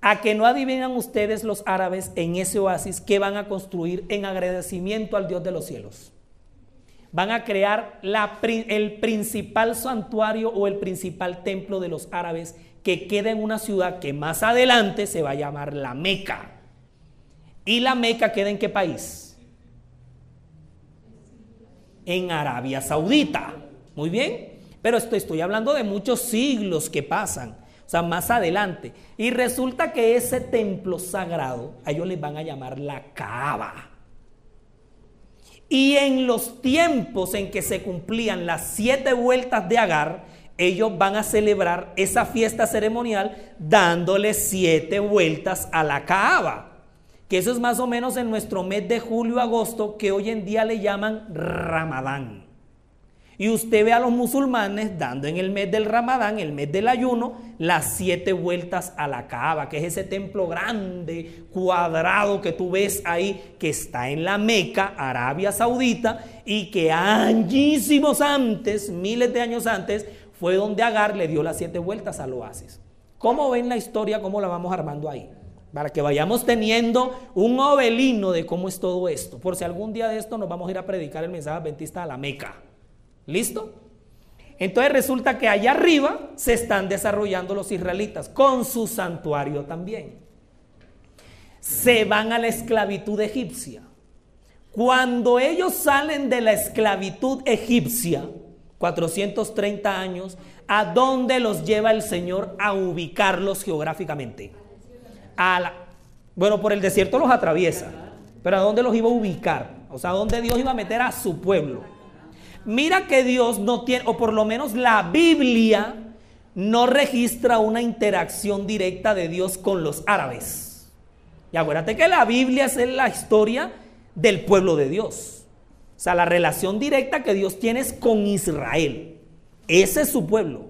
A que no adivinan ustedes los árabes en ese oasis que van a construir en agradecimiento al Dios de los cielos van a crear el principal santuario o el principal templo de los árabes que queda en una ciudad que más adelante se va a llamar la Meca. ¿Y la Meca queda en qué país? En Arabia Saudita. Muy bien. Pero esto, estoy hablando de muchos siglos que pasan. O sea, más adelante. Y resulta que ese templo sagrado, a ellos les van a llamar la Kaaba. Y en los tiempos en que se cumplían las siete vueltas de Agar, ellos van a celebrar esa fiesta ceremonial dándole siete vueltas a la Kaaba. Que eso es más o menos en nuestro mes de julio-agosto, que hoy en día le llaman Ramadán. Y usted ve a los musulmanes dando en el mes del Ramadán, el mes del ayuno, las siete vueltas a la Kaaba, que es ese templo grande, cuadrado que tú ves ahí, que está en la Meca, Arabia Saudita, y que añísimos antes, miles de años antes, fue donde Agar le dio las siete vueltas al oasis. ¿Cómo ven la historia? ¿Cómo la vamos armando ahí? Para que vayamos teniendo un ovelino de cómo es todo esto. Por si algún día de esto nos vamos a ir a predicar el mensaje adventista a la Meca. ¿Listo? Entonces resulta que allá arriba se están desarrollando los israelitas con su santuario también. Se van a la esclavitud egipcia. Cuando ellos salen de la esclavitud egipcia, 430 años, ¿a dónde los lleva el Señor a ubicarlos geográficamente? A la, bueno, por el desierto los atraviesa, pero ¿a dónde los iba a ubicar? O sea, ¿a dónde Dios iba a meter a su pueblo? Mira que Dios no tiene, o por lo menos la Biblia no registra una interacción directa de Dios con los árabes. Y acuérdate que la Biblia es la historia del pueblo de Dios. O sea, la relación directa que Dios tiene es con Israel. Ese es su pueblo.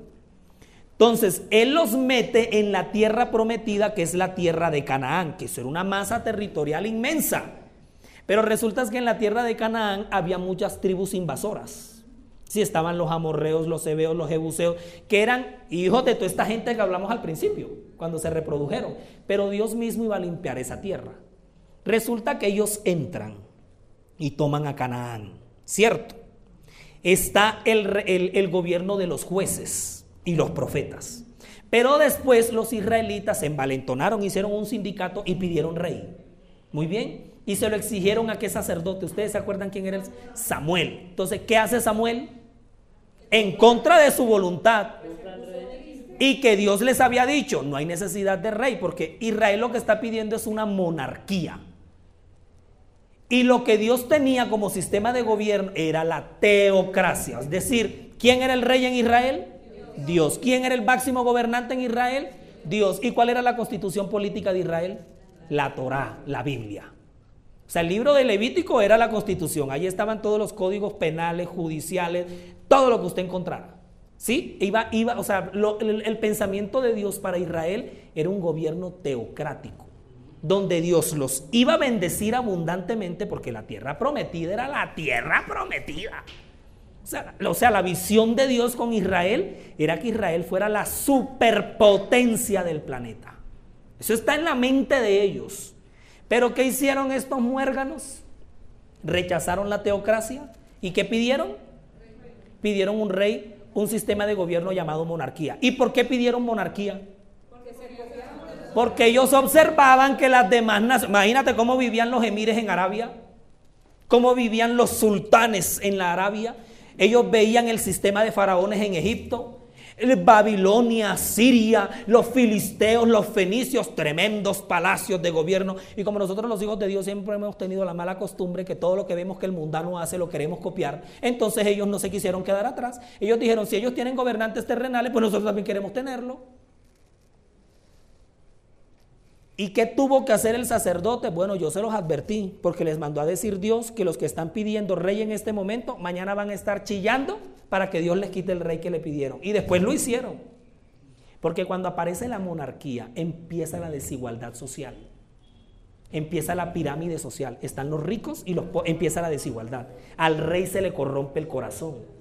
Entonces, Él los mete en la tierra prometida, que es la tierra de Canaán, que es una masa territorial inmensa. Pero resulta que en la tierra de Canaán había muchas tribus invasoras. Sí, estaban los amorreos, los hebeos, los jebuseos, que eran hijos de toda esta gente que hablamos al principio, cuando se reprodujeron. Pero Dios mismo iba a limpiar esa tierra. Resulta que ellos entran y toman a Canaán, ¿cierto? Está el, el gobierno de los jueces y los profetas. Pero después los israelitas se envalentonaron, hicieron un sindicato y pidieron rey. Muy bien y se lo exigieron a qué sacerdote. ¿Ustedes se acuerdan quién era? Samuel. Entonces, ¿qué hace Samuel? En contra de su voluntad. Y que Dios les había dicho, no hay necesidad de rey, porque Israel lo que está pidiendo es una monarquía. Y lo que Dios tenía como sistema de gobierno era la teocracia. Es decir, ¿quién era el rey en Israel? Dios. ¿Quién era el máximo gobernante en Israel? Dios. ¿Y cuál era la constitución política de Israel? La Torá, la Biblia. O sea, el libro de Levítico era la constitución. Allí estaban todos los códigos penales, judiciales, todo lo que usted encontrara. ¿Sí? Iba, iba, o sea, el, el pensamiento de Dios para Israel era un gobierno teocrático, donde Dios los iba a bendecir abundantemente porque la tierra prometida era la tierra prometida. O sea, sea, la visión de Dios con Israel era que Israel fuera la superpotencia del planeta. Eso está en la mente de ellos. Pero ¿qué hicieron estos muérganos? Rechazaron la teocracia. ¿Y qué pidieron? Pidieron un rey, un sistema de gobierno llamado monarquía. ¿Y por qué pidieron monarquía? Porque ellos observaban que las demás naciones, imagínate cómo vivían los emires en Arabia, cómo vivían los sultanes en la Arabia. Ellos veían el sistema de faraones en Egipto, Babilonia, Siria, los filisteos, los fenicios, tremendos palacios de gobierno. Y como nosotros los hijos de Dios siempre hemos tenido la mala costumbre que todo lo que vemos que el mundano hace lo queremos copiar, entonces ellos no se quisieron quedar atrás. Ellos dijeron, si ellos tienen gobernantes terrenales, pues nosotros también queremos tenerlo. ¿Y qué tuvo que hacer el sacerdote? Bueno, yo se los advertí, porque les mandó a decir Dios que los que están pidiendo rey en este momento, mañana van a estar chillando para que Dios les quite el rey que le pidieron. Y después lo hicieron. Porque cuando aparece la monarquía, empieza la desigualdad social. Empieza la pirámide social. Están los ricos y los empieza la desigualdad. Al rey se le corrompe el corazón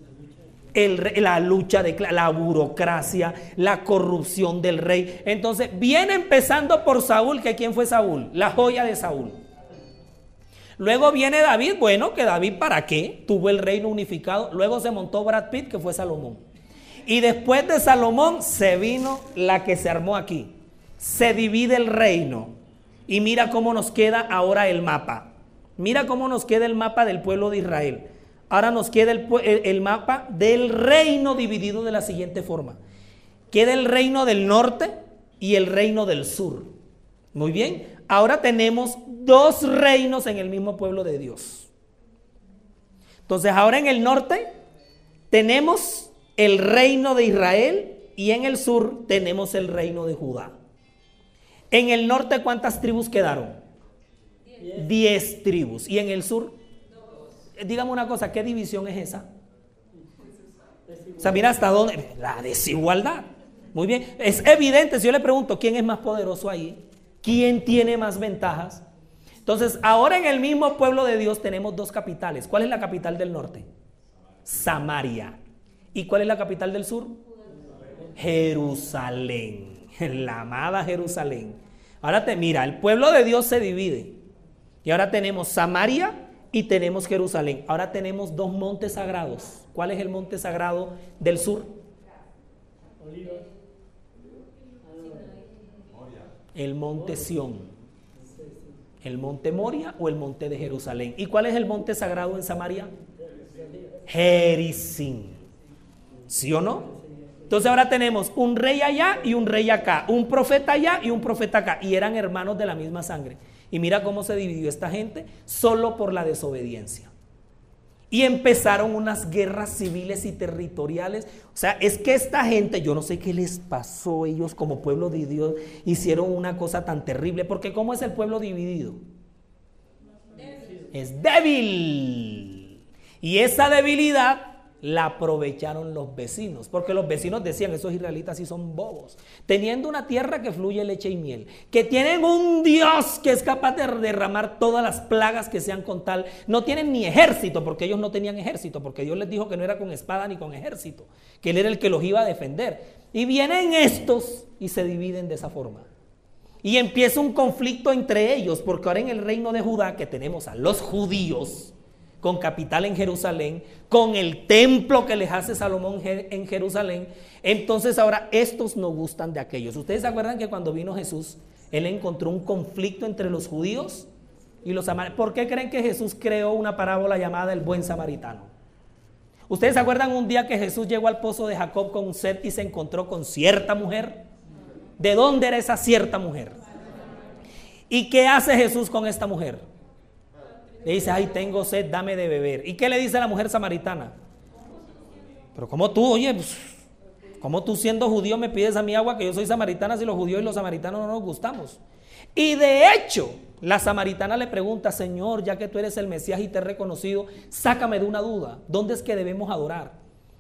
la lucha de la burocracia, la corrupción del rey. Entonces, viene empezando por Saúl, que quién fue Saúl, la joya de Saúl. Luego viene David, bueno, que David para qué? Tuvo el reino unificado. Luego se montó Brad Pitt, que fue Salomón. Y después de Salomón se vino la que se armó aquí. Se divide el reino. Y mira cómo nos queda ahora el mapa. Mira cómo nos queda el mapa del pueblo de Israel. Ahora nos queda el, mapa del reino dividido de la siguiente forma. Queda el reino del norte y el reino del sur. Muy bien. Ahora tenemos dos reinos en el mismo pueblo de Dios. Entonces ahora en el norte tenemos el reino de Israel y en el sur tenemos el reino de Judá. En el norte ¿cuántas tribus quedaron? Diez tribus. ¿Y en el sur? Dígame una cosa, ¿qué división es esa? O sea, mira hasta dónde. La desigualdad. Muy bien. Es evidente, si yo le pregunto quién es más poderoso ahí, quién tiene más ventajas. Entonces, ahora en el mismo pueblo de Dios tenemos dos capitales. ¿Cuál es la capital del norte? Samaria. ¿Y cuál es la capital del sur? Jerusalén. La amada Jerusalén. Ahora te mira, el pueblo de Dios se divide. Y ahora tenemos Samaria y tenemos Jerusalén. Ahora tenemos dos montes sagrados. ¿Cuál es el monte sagrado del sur? El monte Sión. ¿El monte Moria o el monte de Jerusalén? ¿Y cuál es el monte sagrado en Samaria? Jericín. ¿Sí o no? Entonces ahora tenemos un rey allá y un rey acá, un profeta allá y un profeta acá, y eran hermanos de la misma sangre. Y mira cómo se dividió esta gente solo por la desobediencia. Y empezaron unas guerras civiles y territoriales. O sea, es que esta gente, yo no sé qué les pasó, ellos como pueblo de Dios hicieron una cosa tan terrible, porque ¿cómo es el pueblo dividido? Es débil. Y esa debilidad la aprovecharon los vecinos, porque los vecinos decían, esos israelitas sí son bobos, teniendo una tierra que fluye leche y miel, que tienen un Dios que es capaz de derramar todas las plagas que sean con tal, no tienen ni ejército, porque ellos no tenían ejército, porque Dios les dijo que no era con espada ni con ejército, que Él era el que los iba a defender. Y vienen estos y se dividen de esa forma. Y empieza un conflicto entre ellos, porque ahora en el reino de Judá, que tenemos a los judíos, con capital en Jerusalén, con el templo que les hace Salomón en Jerusalén. Entonces ahora estos no gustan de aquellos. ¿Ustedes se acuerdan que cuando vino Jesús, él encontró un conflicto entre los judíos y los samaritanos? ¿Por qué creen que Jesús creó una parábola llamada el buen samaritano? ¿Ustedes se acuerdan un día que Jesús llegó al pozo de Jacob con sed y se encontró con cierta mujer? ¿De dónde era esa cierta mujer? ¿Y qué hace Jesús con esta mujer? Le dice, ay, tengo sed, dame de beber. ¿Y qué le dice la mujer samaritana? Pero como tú, oye, pues, como tú siendo judío me pides a mi agua que yo soy samaritana si los judíos y los samaritanos no nos gustamos? Y de hecho, la samaritana le pregunta, Señor, ya que tú eres el Mesías y te he reconocido, sácame de una duda. ¿Dónde es que debemos adorar?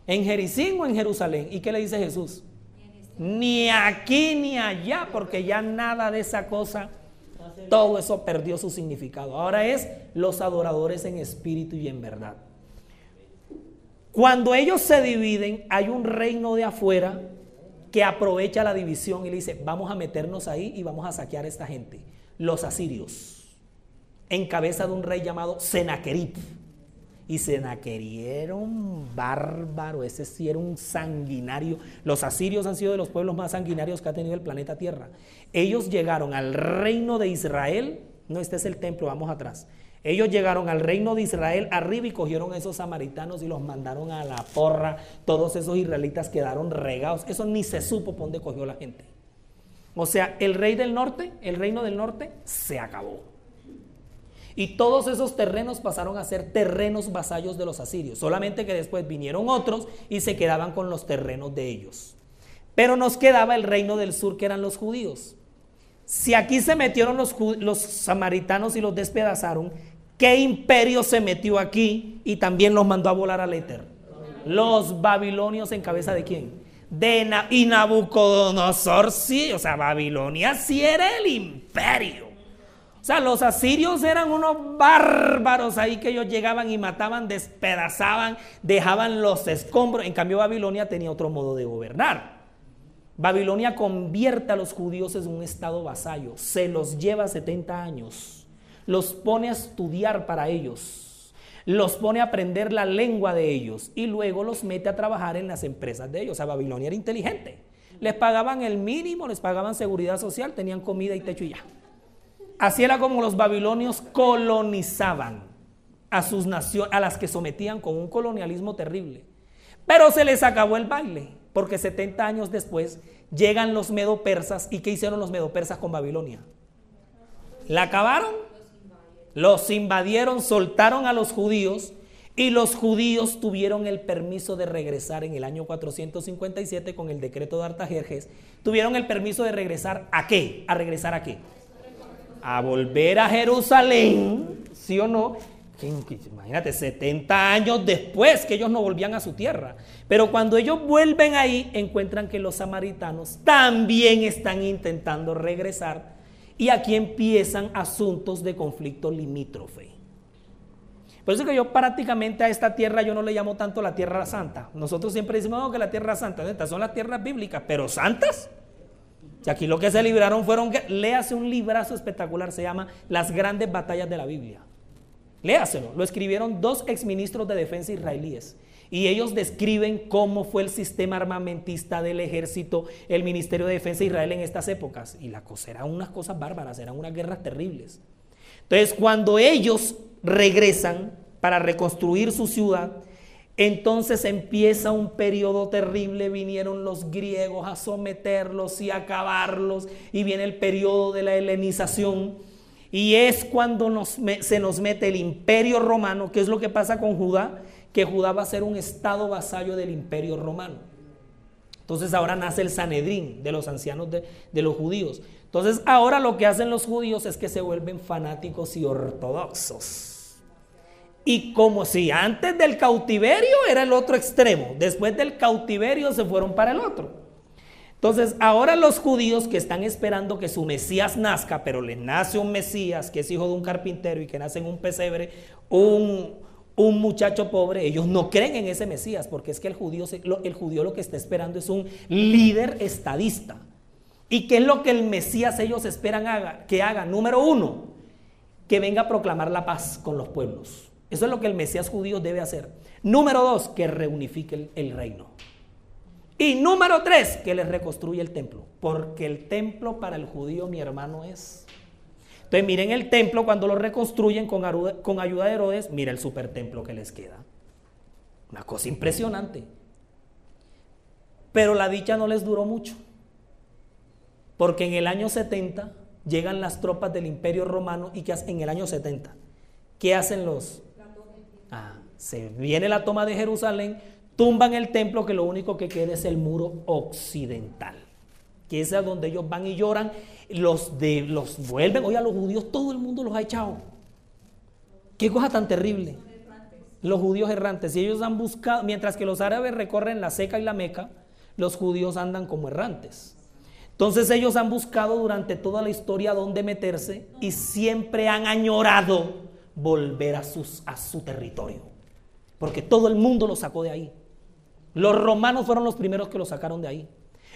¿En Jericín o en Jerusalén? ¿Y qué le dice Jesús? Ni aquí ni allá, porque ya nada de esa cosa todo eso perdió su significado. Ahora es los adoradores en espíritu y en verdad. Cuando ellos se dividen, hay un reino de afuera que aprovecha la división y le dice, vamos a meternos ahí y vamos a saquear a esta gente. Los asirios, en cabeza de un rey llamado Senaquerib. Y Senaquerib era un bárbaro, ese sí era un sanguinario. Los asirios han sido de los pueblos más sanguinarios que ha tenido el planeta Tierra. Ellos llegaron al reino de Israel, no, este es el templo, vamos atrás. Ellos llegaron al reino de Israel arriba y cogieron a esos samaritanos y los mandaron a la porra. Todos esos israelitas quedaron regados. Eso ni se supo por dónde cogió la gente. O sea, el rey del norte, el reino del norte, se acabó. Y todos esos terrenos pasaron a ser terrenos vasallos de los asirios. Solamente que después vinieron otros y se quedaban con los terrenos de ellos. Pero nos quedaba el reino del sur, que eran los judíos. Si aquí se metieron los, samaritanos y los despedazaron, ¿Qué imperio se metió aquí y también los mandó a volar al éter? Los babilonios en cabeza de quién? De y Nabucodonosor sí, o sea, Babilonia sí era el imperio. O sea, los asirios eran unos bárbaros ahí que ellos llegaban y mataban, despedazaban, dejaban los escombros. En cambio, Babilonia tenía otro modo de gobernar. Babilonia convierte a los judíos en un estado vasallo, se los lleva 70 años los pone a estudiar para ellos, los pone a aprender la lengua de ellos y luego los mete a trabajar en las empresas de ellos. O sea, Babilonia era inteligente. Les pagaban el mínimo, les pagaban seguridad social, tenían comida y techo y ya. Así era como los babilonios colonizaban a sus naciones, a las que sometían con un colonialismo terrible. Pero se les acabó el baile, porque 70 años después llegan los medo-persas y ¿qué hicieron los medo-persas con Babilonia? La acabaron los invadieron, soltaron a los judíos y los judíos tuvieron el permiso de regresar en el año 457 con el decreto de Artajerjes. Tuvieron el permiso de regresar a qué? ¿A regresar a qué? A volver a Jerusalén, ¿sí o no? Imagínate, 70 años después que ellos no volvían a su tierra. Pero cuando ellos vuelven ahí, encuentran que los samaritanos también están intentando regresar y aquí empiezan asuntos de conflicto limítrofe. Por eso que yo prácticamente a esta tierra yo no le llamo tanto la tierra santa. Nosotros siempre decimos que la tierra santa, estas son las tierras bíblicas, pero santas. Y aquí lo que se libraron fueron léase un librazo espectacular, se llama Las grandes batallas de la Biblia. Léaselo, lo escribieron dos exministros de defensa israelíes. Y ellos describen cómo fue el sistema armamentista del ejército, el Ministerio de Defensa de Israel en estas épocas. Y la cosa eran unas cosas bárbaras, eran unas guerras terribles. Entonces, cuando ellos regresan para reconstruir su ciudad, entonces empieza un periodo terrible, vinieron los griegos a someterlos y acabarlos, y viene el periodo de la helenización, y es cuando se nos mete el imperio romano, que es lo que pasa con Judá, que Judá va a ser un estado vasallo del imperio romano. Entonces ahora nace el Sanedrín de los ancianos de, los judíos. Entonces ahora lo que hacen los judíos es que se vuelven fanáticos y ortodoxos. Y como si antes del cautiverio era el otro extremo, después del cautiverio se fueron para el otro. Entonces ahora los judíos que están esperando que su Mesías nazca, pero les nace un Mesías que es hijo de un carpintero y que nace en un pesebre, un, un muchacho pobre, ellos no creen en ese Mesías, porque es que el judío, el judío lo que está esperando es un líder estadista. ¿Y qué es lo que el Mesías ellos esperan haga, que haga? Número uno, que venga a proclamar la paz con los pueblos. Eso es lo que el Mesías judío debe hacer. Número dos, que reunifique el, reino. Y número tres, que les reconstruya el templo. Porque el templo para el judío, mi hermano, es entonces miren el templo cuando lo reconstruyen con, con ayuda de Herodes, mira el super templo que les queda. Una cosa impresionante. Pero la dicha no les duró mucho. Porque en el año 70 llegan las tropas del imperio romano y que en el año 70, ¿qué hacen los? Se viene la toma de Jerusalén, tumban el templo que lo único que queda es el muro occidental, que es a donde ellos van y lloran los, de, los vuelven, oye, a los judíos todo el mundo los ha echado. Qué cosa tan terrible. Los judíos errantes. Y ellos han buscado, mientras que los árabes recorren la seca y la meca, los judíos andan como errantes. Entonces ellos han buscado durante toda la historia dónde meterse y siempre han añorado volver a, sus, a su territorio. Porque todo el mundo los sacó de ahí. Los romanos fueron los primeros que los sacaron de ahí.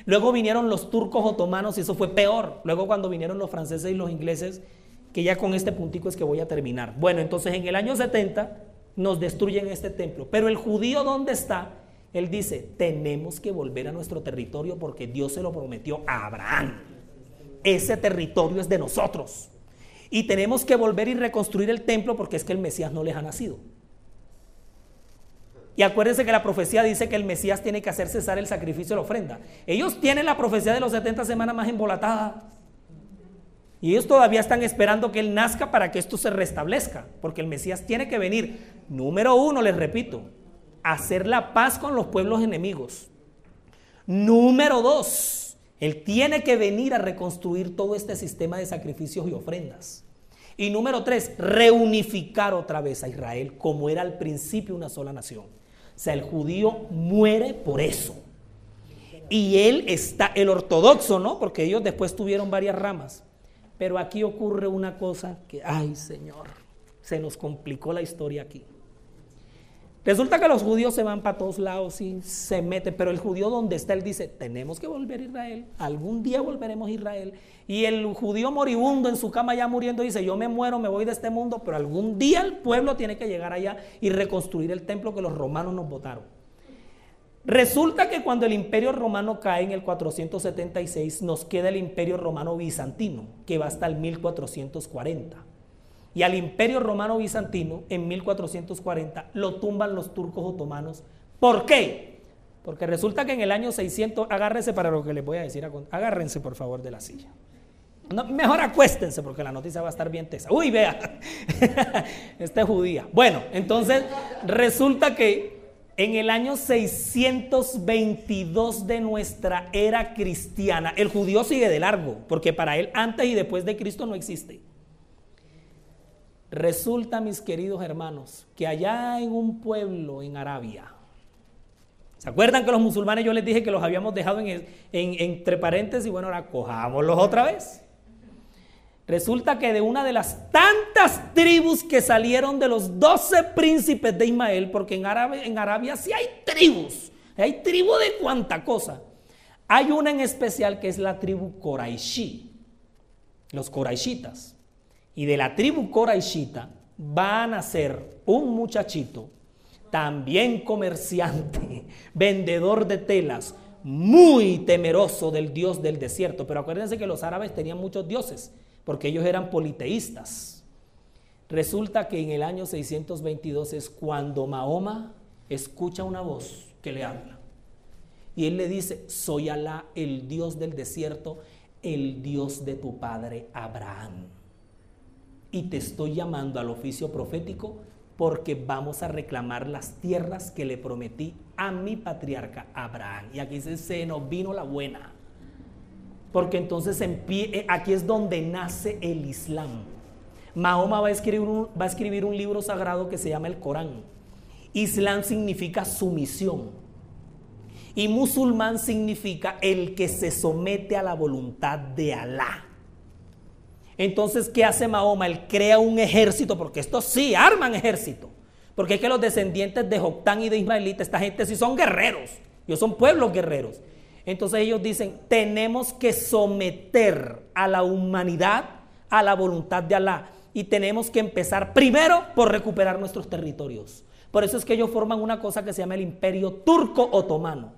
Luego vinieron los turcos otomanos y eso fue peor. Luego cuando vinieron los franceses y los ingleses, que ya con este puntico es que voy a terminar. Bueno, entonces en el año 70 nos destruyen este templo. Pero el judío, ¿dónde está? Él dice, tenemos que volver a nuestro territorio porque Dios se lo prometió a Abraham. Ese territorio es de nosotros. Y tenemos que volver y reconstruir el templo porque es que el Mesías no les ha nacido. Y acuérdense que la profecía dice que el Mesías tiene que hacer cesar el sacrificio de la ofrenda. Ellos tienen la profecía de los 70 semanas más embolatada. Y ellos todavía están esperando que Él nazca para que esto se restablezca. Porque el Mesías tiene que venir, número uno, les repito, a hacer la paz con los pueblos enemigos. Número dos, Él tiene que venir a reconstruir todo este sistema de sacrificios y ofrendas. Y número tres, reunificar otra vez a Israel como era al principio una sola nación. O sea, el judío muere por eso. Y él está, el ortodoxo, ¿no? Porque ellos después tuvieron varias ramas. Pero aquí ocurre una cosa que, ay Señor, se nos complicó la historia aquí. Resulta que los judíos se van para todos lados y se meten, pero el judío donde está, él dice, tenemos que volver a Israel, algún día volveremos a Israel. Y el judío moribundo en su cama ya muriendo dice, yo me muero, me voy de este mundo, pero algún día el pueblo tiene que llegar allá y reconstruir el templo que los romanos nos votaron. Resulta que cuando el imperio romano cae en el 476, nos queda el imperio romano bizantino, que va hasta el 1440 y al imperio romano bizantino en 1440 lo tumban los turcos otomanos. ¿Por qué? Porque resulta que en el año 600, agárrense para lo que les voy a decir, agárrense por favor de la silla. mejor acuéstense porque la noticia va a estar bien tesa. Uy, vea, esta es judía. Bueno, entonces resulta que en el año 622 de nuestra era cristiana, el judío sigue de largo, porque para él antes y después de Cristo no existe. Resulta, mis queridos hermanos, que allá en un pueblo en Arabia, ¿se acuerdan que los musulmanes yo les dije que los habíamos dejado en, entre paréntesis? Bueno, ahora cojámoslos otra vez. Resulta que de una de las tantas tribus que salieron de los doce príncipes de Ismael, porque en Arabia, en Arabia sí hay tribus, hay tribu de cuanta cosa. Hay una en especial que es la tribu Coraishi, los Coraishitas. Y de la tribu Coraishita va a nacer un muchachito, también comerciante, vendedor de telas, muy temeroso del dios del desierto. Pero acuérdense que los árabes tenían muchos dioses, porque ellos eran politeístas. Resulta que en el año 622 es cuando Mahoma escucha una voz que le habla. Y él le dice, soy Alá, el Dios del desierto, el Dios de tu padre Abraham y te estoy llamando al oficio profético porque vamos a reclamar las tierras que le prometí a mi patriarca Abraham. Y aquí se, nos vino la buena. Porque entonces eh, aquí es donde nace el Islam. Mahoma va a, escribir un, va a escribir un libro sagrado que se llama el Corán. Islam significa sumisión. Y musulmán significa el que se somete a la voluntad de Alá. Entonces, ¿qué hace Mahoma? Él crea un ejército, porque estos sí arman ejército. Porque es que los descendientes de Joctán y de Ismaelita, esta gente sí son guerreros, ellos son pueblos guerreros. Entonces ellos dicen, tenemos que someter a la humanidad a la voluntad de Alá. Y tenemos que empezar primero por recuperar nuestros territorios. Por eso es que ellos forman una cosa que se llama el imperio turco otomano.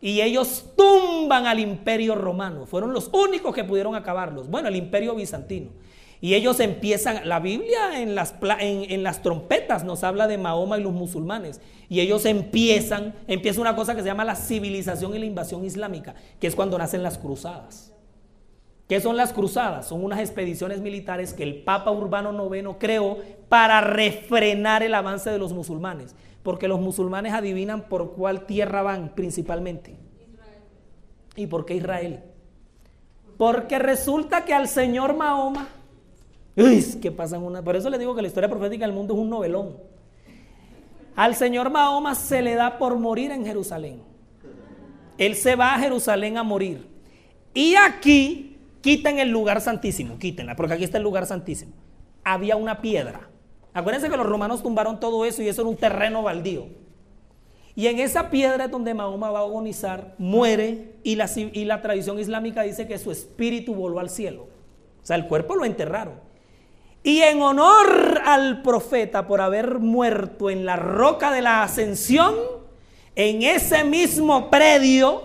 Y ellos tumban al imperio romano. Fueron los únicos que pudieron acabarlos. Bueno, el imperio bizantino. Y ellos empiezan, la Biblia en las, en, las trompetas nos habla de Mahoma y los musulmanes. Y ellos empiezan, empieza una cosa que se llama la civilización y la invasión islámica, que es cuando nacen las cruzadas. ¿Qué son las cruzadas? Son unas expediciones militares que el Papa Urbano IX creó para refrenar el avance de los musulmanes. Porque los musulmanes adivinan por cuál tierra van principalmente. ¿Y por qué Israel? Porque resulta que al señor Mahoma, uy, que pasan una, por eso le digo que la historia profética del mundo es un novelón. Al señor Mahoma se le da por morir en Jerusalén. Él se va a Jerusalén a morir. Y aquí quiten el lugar santísimo, quítenla, porque aquí está el lugar santísimo. Había una piedra Acuérdense que los romanos tumbaron todo eso y eso era un terreno baldío. Y en esa piedra donde Mahoma va a agonizar, muere y la, y la tradición islámica dice que su espíritu voló al cielo. O sea, el cuerpo lo enterraron. Y en honor al profeta por haber muerto en la roca de la ascensión, en ese mismo predio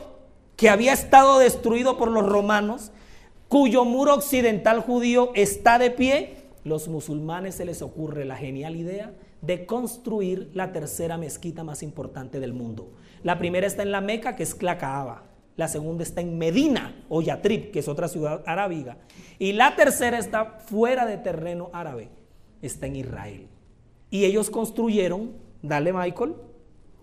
que había estado destruido por los romanos, cuyo muro occidental judío está de pie, los musulmanes se les ocurre la genial idea de construir la tercera mezquita más importante del mundo. La primera está en la Meca, que es la. La segunda está en Medina o Yatrib, que es otra ciudad arábiga. Y la tercera está fuera de terreno árabe, está en Israel. Y ellos construyeron, dale Michael,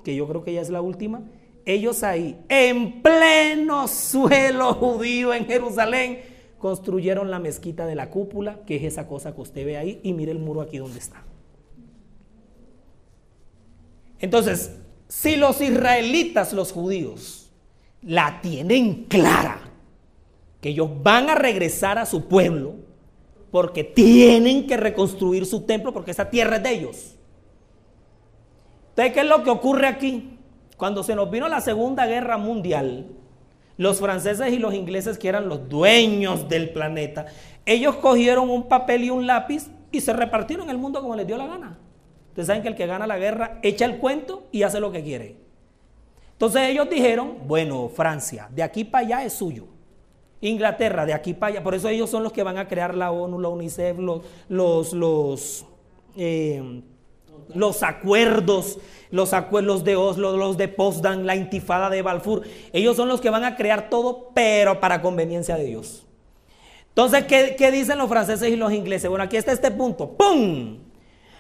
que yo creo que ya es la última, ellos ahí, en pleno suelo judío en Jerusalén, construyeron la mezquita de la cúpula, que es esa cosa que usted ve ahí, y mire el muro aquí donde está. Entonces, si los israelitas, los judíos, la tienen clara, que ellos van a regresar a su pueblo, porque tienen que reconstruir su templo, porque esa tierra es de ellos. Entonces, ¿qué es lo que ocurre aquí? Cuando se nos vino la Segunda Guerra Mundial, los franceses y los ingleses, que eran los dueños del planeta, ellos cogieron un papel y un lápiz y se repartieron el mundo como les dio la gana. Ustedes saben que el que gana la guerra echa el cuento y hace lo que quiere. Entonces ellos dijeron, bueno, Francia, de aquí para allá es suyo. Inglaterra, de aquí para allá. Por eso ellos son los que van a crear la ONU, la UNICEF, los, los, los, eh, los acuerdos, los acuerdos de Oslo, los de Potsdam, la intifada de Balfour. Ellos son los que van a crear todo, pero para conveniencia de Dios. Entonces, ¿qué, ¿qué, dicen los franceses y los ingleses? Bueno, aquí está este punto. ¡Pum!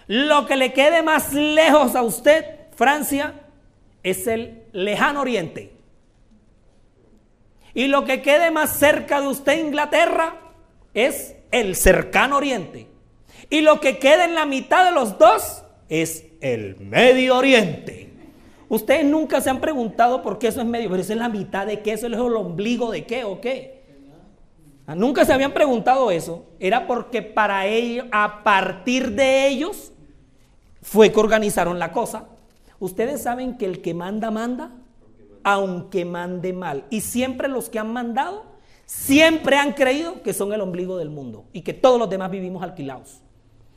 Lo que le quede más lejos a usted, Francia, es el lejano oriente. Y lo que quede más cerca de usted, Inglaterra, es el cercano oriente. Y lo que quede en la mitad de los dos es el Medio Oriente. Ustedes nunca se han preguntado por qué eso es medio, pero eso es la mitad de qué, eso es el ombligo de qué o qué. Ah, nunca se habían preguntado eso. Era porque para ellos, a partir de ellos, fue que organizaron la cosa. Ustedes saben que el que manda, manda, aunque mande mal. Y siempre los que han mandado, siempre han creído que son el ombligo del mundo y que todos los demás vivimos alquilados.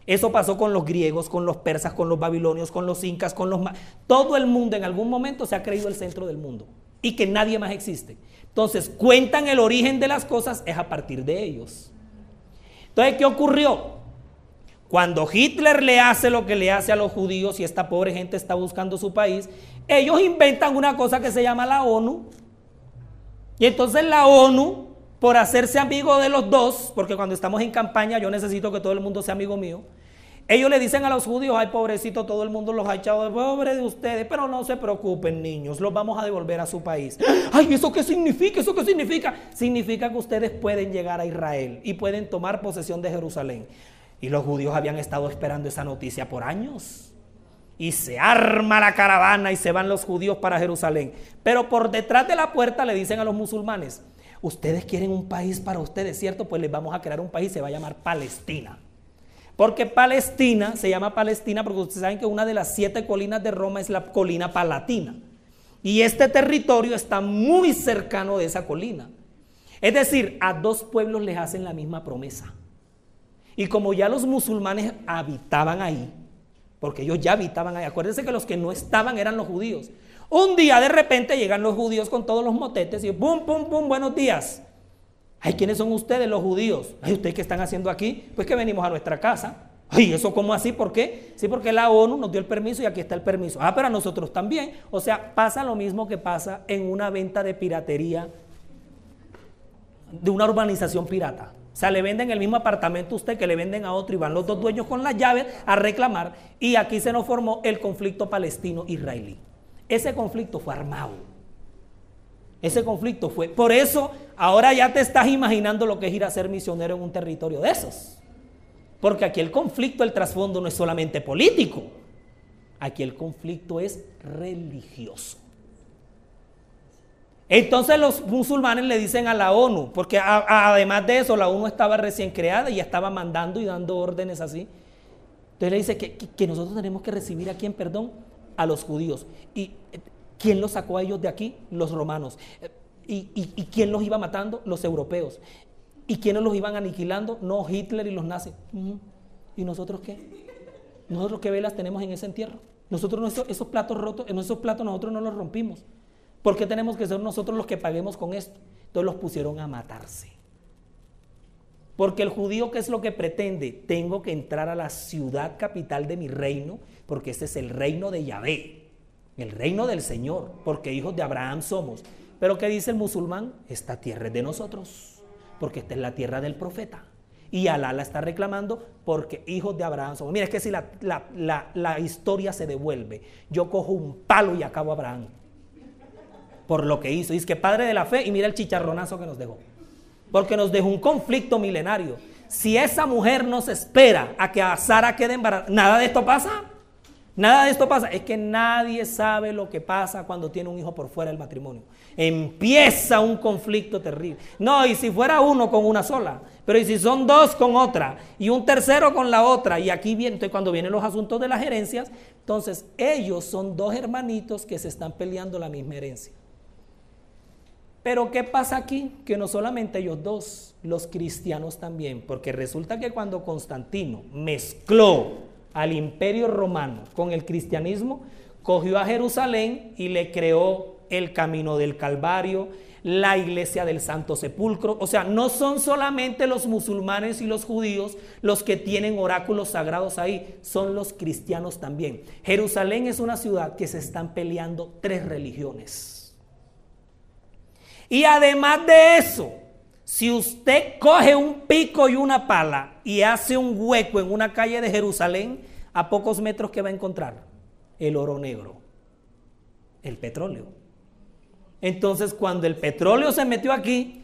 Eso pasó con los griegos, con los persas, con los babilonios, con los incas, con los... Todo el mundo en algún momento se ha creído el centro del mundo y que nadie más existe. Entonces, cuentan el origen de las cosas es a partir de ellos. Entonces, ¿qué ocurrió? Cuando Hitler le hace lo que le hace a los judíos y esta pobre gente está buscando su país, ellos inventan una cosa que se llama la ONU. Y entonces la ONU por hacerse amigo de los dos, porque cuando estamos en campaña yo necesito que todo el mundo sea amigo mío. Ellos le dicen a los judíos, ay pobrecito, todo el mundo los ha echado de pobre de ustedes, pero no se preocupen niños, los vamos a devolver a su país. Ay, ¿eso qué significa? ¿Eso qué significa? Significa que ustedes pueden llegar a Israel y pueden tomar posesión de Jerusalén. Y los judíos habían estado esperando esa noticia por años. Y se arma la caravana y se van los judíos para Jerusalén. Pero por detrás de la puerta le dicen a los musulmanes, ustedes quieren un país para ustedes, ¿cierto? Pues les vamos a crear un país, se va a llamar Palestina. Porque Palestina se llama Palestina porque ustedes saben que una de las siete colinas de Roma es la colina palatina. Y este territorio está muy cercano de esa colina. Es decir, a dos pueblos les hacen la misma promesa. Y como ya los musulmanes habitaban ahí, porque ellos ya habitaban ahí, acuérdense que los que no estaban eran los judíos. Un día de repente llegan los judíos con todos los motetes y pum, pum, pum, buenos días. Ay, ¿quiénes son ustedes los judíos? Ay, ¿ustedes qué están haciendo aquí? Pues que venimos a nuestra casa. Ay, ¿eso cómo así? ¿Por qué? Sí, porque la ONU nos dio el permiso y aquí está el permiso. Ah, pero a nosotros también. O sea, pasa lo mismo que pasa en una venta de piratería de una urbanización pirata. O sea, le venden el mismo apartamento a usted que le venden a otro y van los dos dueños con las llaves a reclamar. Y aquí se nos formó el conflicto palestino-israelí. Ese conflicto fue armado. Ese conflicto fue. Por eso ahora ya te estás imaginando lo que es ir a ser misionero en un territorio de esos. Porque aquí el conflicto, el trasfondo no es solamente político. Aquí el conflicto es religioso. Entonces los musulmanes le dicen a la ONU, porque además de eso la ONU estaba recién creada y estaba mandando y dando órdenes así. Entonces le dice que, que nosotros tenemos que recibir a quién, perdón, a los judíos. ¿Y eh, quién los sacó a ellos de aquí? Los romanos. ¿Y, quién los iba matando? Los europeos. ¿Y quiénes los iban aniquilando? No, Hitler y los nazis. ¿Y nosotros qué? Nosotros qué velas tenemos en ese entierro. Nosotros esos, platos rotos, esos platos nosotros no los rompimos. ¿Por qué tenemos que ser nosotros los que paguemos con esto? Entonces los pusieron a matarse. Porque el judío, ¿qué es lo que pretende? Tengo que entrar a la ciudad capital de mi reino, porque este es el reino de Yahvé, el reino del Señor, porque hijos de Abraham somos. Pero ¿qué dice el musulmán? Esta tierra es de nosotros, porque esta es la tierra del profeta. Y Alá la está reclamando porque hijos de Abraham somos. Mira, es que si la, la historia se devuelve, yo cojo un palo y acabo a Abraham por lo que hizo. Dice que padre de la fe y mira el chicharronazo que nos dejó. Porque nos dejó un conflicto milenario. Si esa mujer nos espera a que a Sara quede embarazada, nada de esto pasa. Nada de esto pasa. Es que nadie sabe lo que pasa cuando tiene un hijo por fuera del matrimonio. Empieza un conflicto terrible. No, y si fuera uno con una sola, pero y si son dos con otra y un tercero con la otra, y aquí viene, cuando vienen los asuntos de las herencias, entonces ellos son dos hermanitos que se están peleando la misma herencia. Pero ¿qué pasa aquí? Que no solamente ellos dos, los cristianos también, porque resulta que cuando Constantino mezcló al imperio romano con el cristianismo, cogió a Jerusalén y le creó el camino del Calvario, la iglesia del Santo Sepulcro. O sea, no son solamente los musulmanes y los judíos los que tienen oráculos sagrados ahí, son los cristianos también. Jerusalén es una ciudad que se están peleando tres religiones. Y además de eso, si usted coge un pico y una pala y hace un hueco en una calle de Jerusalén, a pocos metros que va a encontrar el oro negro, el petróleo. Entonces, cuando el petróleo se metió aquí,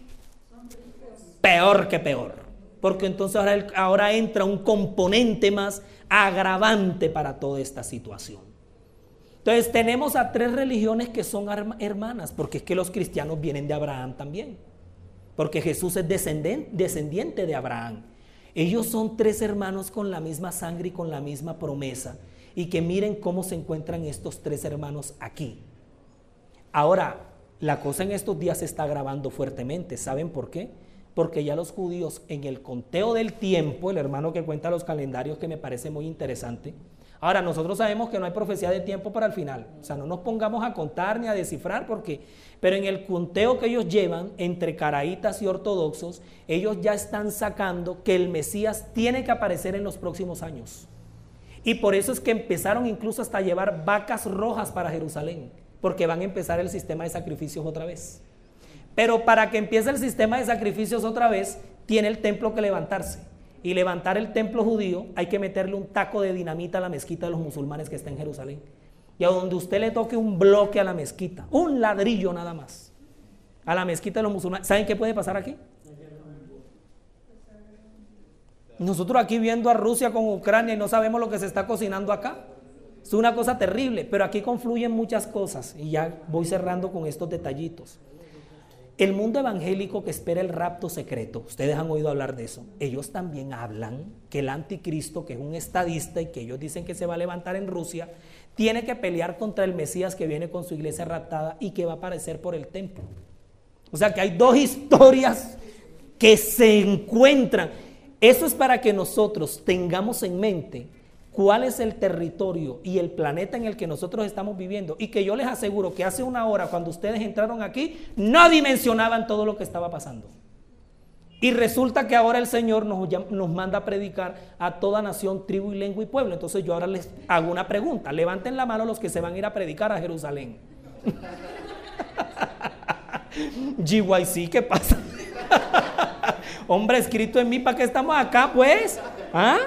peor que peor. Porque entonces ahora, entra un componente más agravante para toda esta situación. Entonces tenemos a tres religiones que son hermanas, porque es que los cristianos vienen de Abraham también, porque Jesús es descendiente de Abraham. Ellos son tres hermanos con la misma sangre y con la misma promesa, y que miren cómo se encuentran estos tres hermanos aquí. Ahora, la cosa en estos días se está agravando fuertemente, ¿saben por qué? Porque ya los judíos en el conteo del tiempo, el hermano que cuenta los calendarios que me parece muy interesante, Ahora, nosotros sabemos que no hay profecía de tiempo para el final. O sea, no nos pongamos a contar ni a descifrar porque, pero en el conteo que ellos llevan entre caraítas y ortodoxos, ellos ya están sacando que el Mesías tiene que aparecer en los próximos años. Y por eso es que empezaron incluso hasta llevar vacas rojas para Jerusalén, porque van a empezar el sistema de sacrificios otra vez. Pero para que empiece el sistema de sacrificios otra vez, tiene el templo que levantarse y levantar el templo judío, hay que meterle un taco de dinamita a la mezquita de los musulmanes que está en Jerusalén. Y a donde usted le toque un bloque a la mezquita, un ladrillo nada más, a la mezquita de los musulmanes, ¿saben qué puede pasar aquí? Nosotros aquí viendo a Rusia con Ucrania y no sabemos lo que se está cocinando acá. Es una cosa terrible, pero aquí confluyen muchas cosas y ya voy cerrando con estos detallitos. El mundo evangélico que espera el rapto secreto, ustedes han oído hablar de eso, ellos también hablan que el anticristo, que es un estadista y que ellos dicen que se va a levantar en Rusia, tiene que pelear contra el Mesías que viene con su iglesia raptada y que va a aparecer por el templo. O sea que hay dos historias que se encuentran. Eso es para que nosotros tengamos en mente cuál es el territorio y el planeta en el que nosotros estamos viviendo. Y que yo les aseguro que hace una hora, cuando ustedes entraron aquí, no dimensionaban todo lo que estaba pasando. Y resulta que ahora el Señor nos, nos manda a predicar a toda nación, tribu y lengua y pueblo. Entonces yo ahora les hago una pregunta. Levanten la mano los que se van a ir a predicar a Jerusalén. GYC, ¿qué pasa? Hombre, escrito en mí, ¿para qué estamos acá, pues? ¿Ah?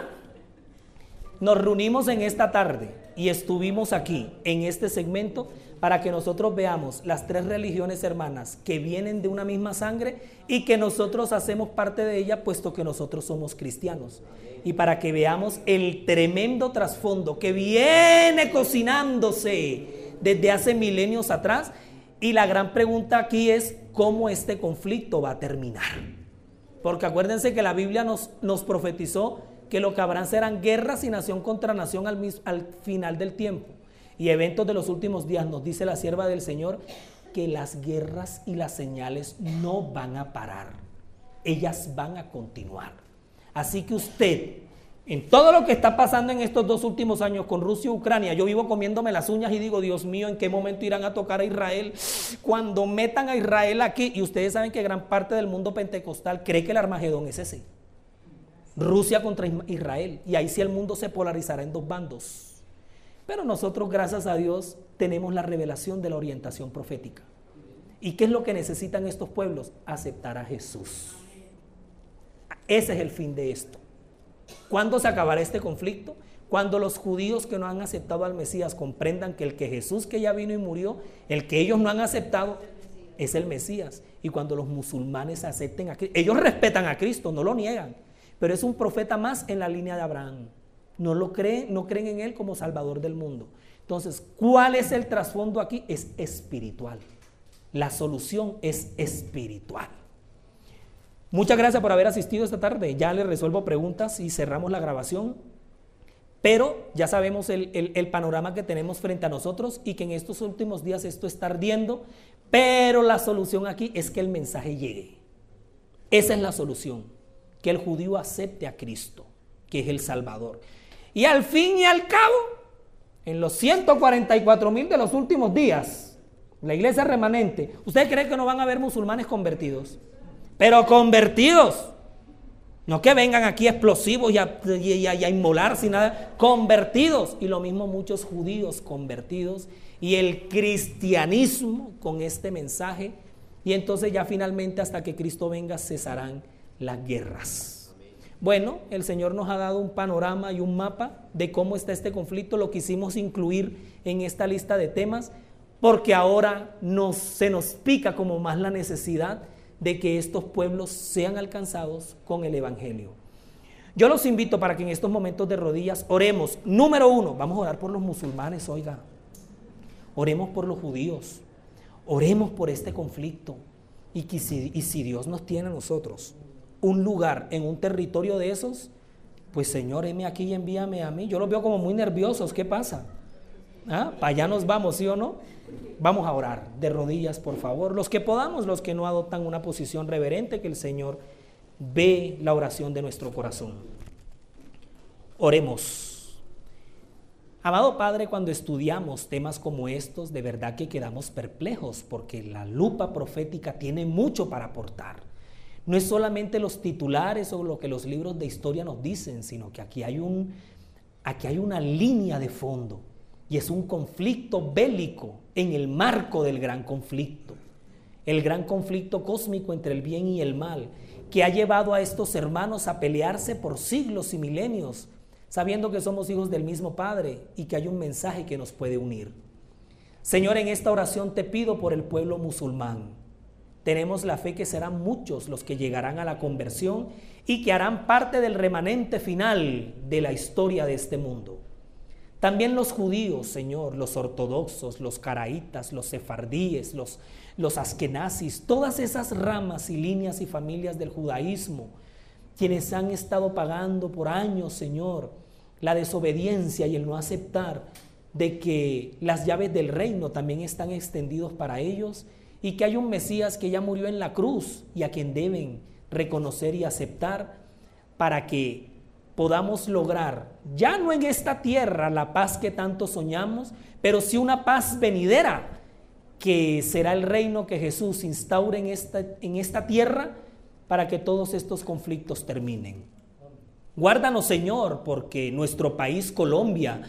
Nos reunimos en esta tarde y estuvimos aquí en este segmento para que nosotros veamos las tres religiones hermanas que vienen de una misma sangre y que nosotros hacemos parte de ella puesto que nosotros somos cristianos. Y para que veamos el tremendo trasfondo que viene cocinándose desde hace milenios atrás. Y la gran pregunta aquí es cómo este conflicto va a terminar. Porque acuérdense que la Biblia nos, nos profetizó que lo que habrán serán guerras y nación contra nación al, al final del tiempo. Y eventos de los últimos días, nos dice la sierva del Señor, que las guerras y las señales no van a parar. Ellas van a continuar. Así que usted, en todo lo que está pasando en estos dos últimos años con Rusia y Ucrania, yo vivo comiéndome las uñas y digo, Dios mío, ¿en qué momento irán a tocar a Israel? Cuando metan a Israel aquí, y ustedes saben que gran parte del mundo pentecostal cree que el Armagedón es ese Rusia contra Israel. Y ahí sí el mundo se polarizará en dos bandos. Pero nosotros, gracias a Dios, tenemos la revelación de la orientación profética. ¿Y qué es lo que necesitan estos pueblos? Aceptar a Jesús. Ese es el fin de esto. ¿Cuándo se acabará este conflicto? Cuando los judíos que no han aceptado al Mesías comprendan que el que Jesús que ya vino y murió, el que ellos no han aceptado, es el Mesías. Y cuando los musulmanes acepten a Cristo, ellos respetan a Cristo, no lo niegan, pero es un profeta más en la línea de Abraham. No lo creen, no creen en él como salvador del mundo. Entonces, ¿cuál es el trasfondo aquí? Es espiritual. La solución es espiritual. Muchas gracias por haber asistido esta tarde. Ya les resuelvo preguntas y cerramos la grabación. Pero ya sabemos el, el, panorama que tenemos frente a nosotros y que en estos últimos días esto está ardiendo. Pero la solución aquí es que el mensaje llegue. Esa es la solución. Que el judío acepte a Cristo, que es el Salvador. Y al fin y al cabo, en los 144 mil de los últimos días, la iglesia remanente, ¿usted cree que no van a haber musulmanes convertidos? Pero convertidos. No que vengan aquí explosivos y a, y a inmolar sin nada. Convertidos. Y lo mismo muchos judíos convertidos. Y el cristianismo con este mensaje. Y entonces ya finalmente hasta que Cristo venga cesarán las guerras. Bueno, el Señor nos ha dado un panorama y un mapa de cómo está este conflicto. Lo quisimos incluir en esta lista de temas porque ahora se nos pica como más la necesidad de que estos pueblos sean alcanzados con el Evangelio. Yo los invito para que en estos momentos de rodillas oremos. Número uno, vamos a orar por los musulmanes, oiga. Oremos por los judíos. Oremos por este conflicto. Y, si, y si Dios nos tiene a nosotros un lugar en un territorio de esos, pues Señor, heme aquí y envíame a mí. Yo los veo como muy nerviosos. ¿Qué pasa? ¿Ah? Para allá nos vamos, ¿sí o no? Vamos a orar de rodillas, por favor. Los que podamos, los que no adoptan una posición reverente, que el Señor ve la oración de nuestro corazón. Oremos. Amado Padre, cuando estudiamos temas como estos, de verdad que quedamos perplejos porque la lupa profética tiene mucho para aportar. No es solamente los titulares o lo que los libros de historia nos dicen, sino que aquí hay, un, aquí hay una línea de fondo y es un conflicto bélico en el marco del gran conflicto. El gran conflicto cósmico entre el bien y el mal, que ha llevado a estos hermanos a pelearse por siglos y milenios, sabiendo que somos hijos del mismo Padre y que hay un mensaje que nos puede unir. Señor, en esta oración te pido por el pueblo musulmán. Tenemos la fe que serán muchos los que llegarán a la conversión y que harán parte del remanente final de la historia de este mundo. También los judíos, Señor, los ortodoxos, los caraítas, los sefardíes, los, los askenazis, todas esas ramas y líneas y familias del judaísmo, quienes han estado pagando por años, Señor, la desobediencia y el no aceptar de que las llaves del reino también están extendidos para ellos y que hay un Mesías que ya murió en la cruz y a quien deben reconocer y aceptar para que podamos lograr, ya no en esta tierra, la paz que tanto soñamos, pero sí una paz venidera, que será el reino que Jesús instaure en esta, en esta tierra para que todos estos conflictos terminen. Guárdanos, Señor, porque nuestro país, Colombia,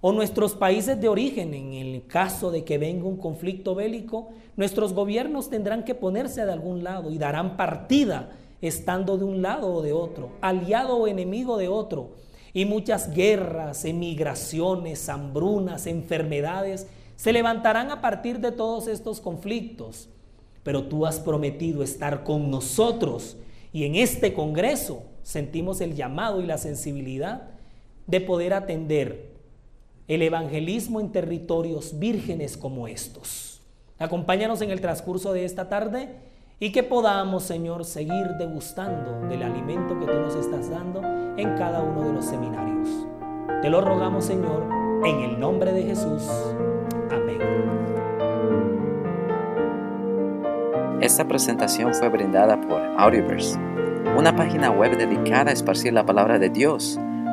o nuestros países de origen, en el caso de que venga un conflicto bélico, nuestros gobiernos tendrán que ponerse de algún lado y darán partida estando de un lado o de otro, aliado o enemigo de otro. Y muchas guerras, emigraciones, hambrunas, enfermedades se levantarán a partir de todos estos conflictos. Pero tú has prometido estar con nosotros y en este Congreso sentimos el llamado y la sensibilidad de poder atender el evangelismo en territorios vírgenes como estos. Acompáñanos en el transcurso de esta tarde y que podamos, Señor, seguir degustando del alimento que tú nos estás dando en cada uno de los seminarios. Te lo rogamos, Señor, en el nombre de Jesús. Amén. Esta presentación fue brindada por Audioverse, una página web dedicada a esparcir la palabra de Dios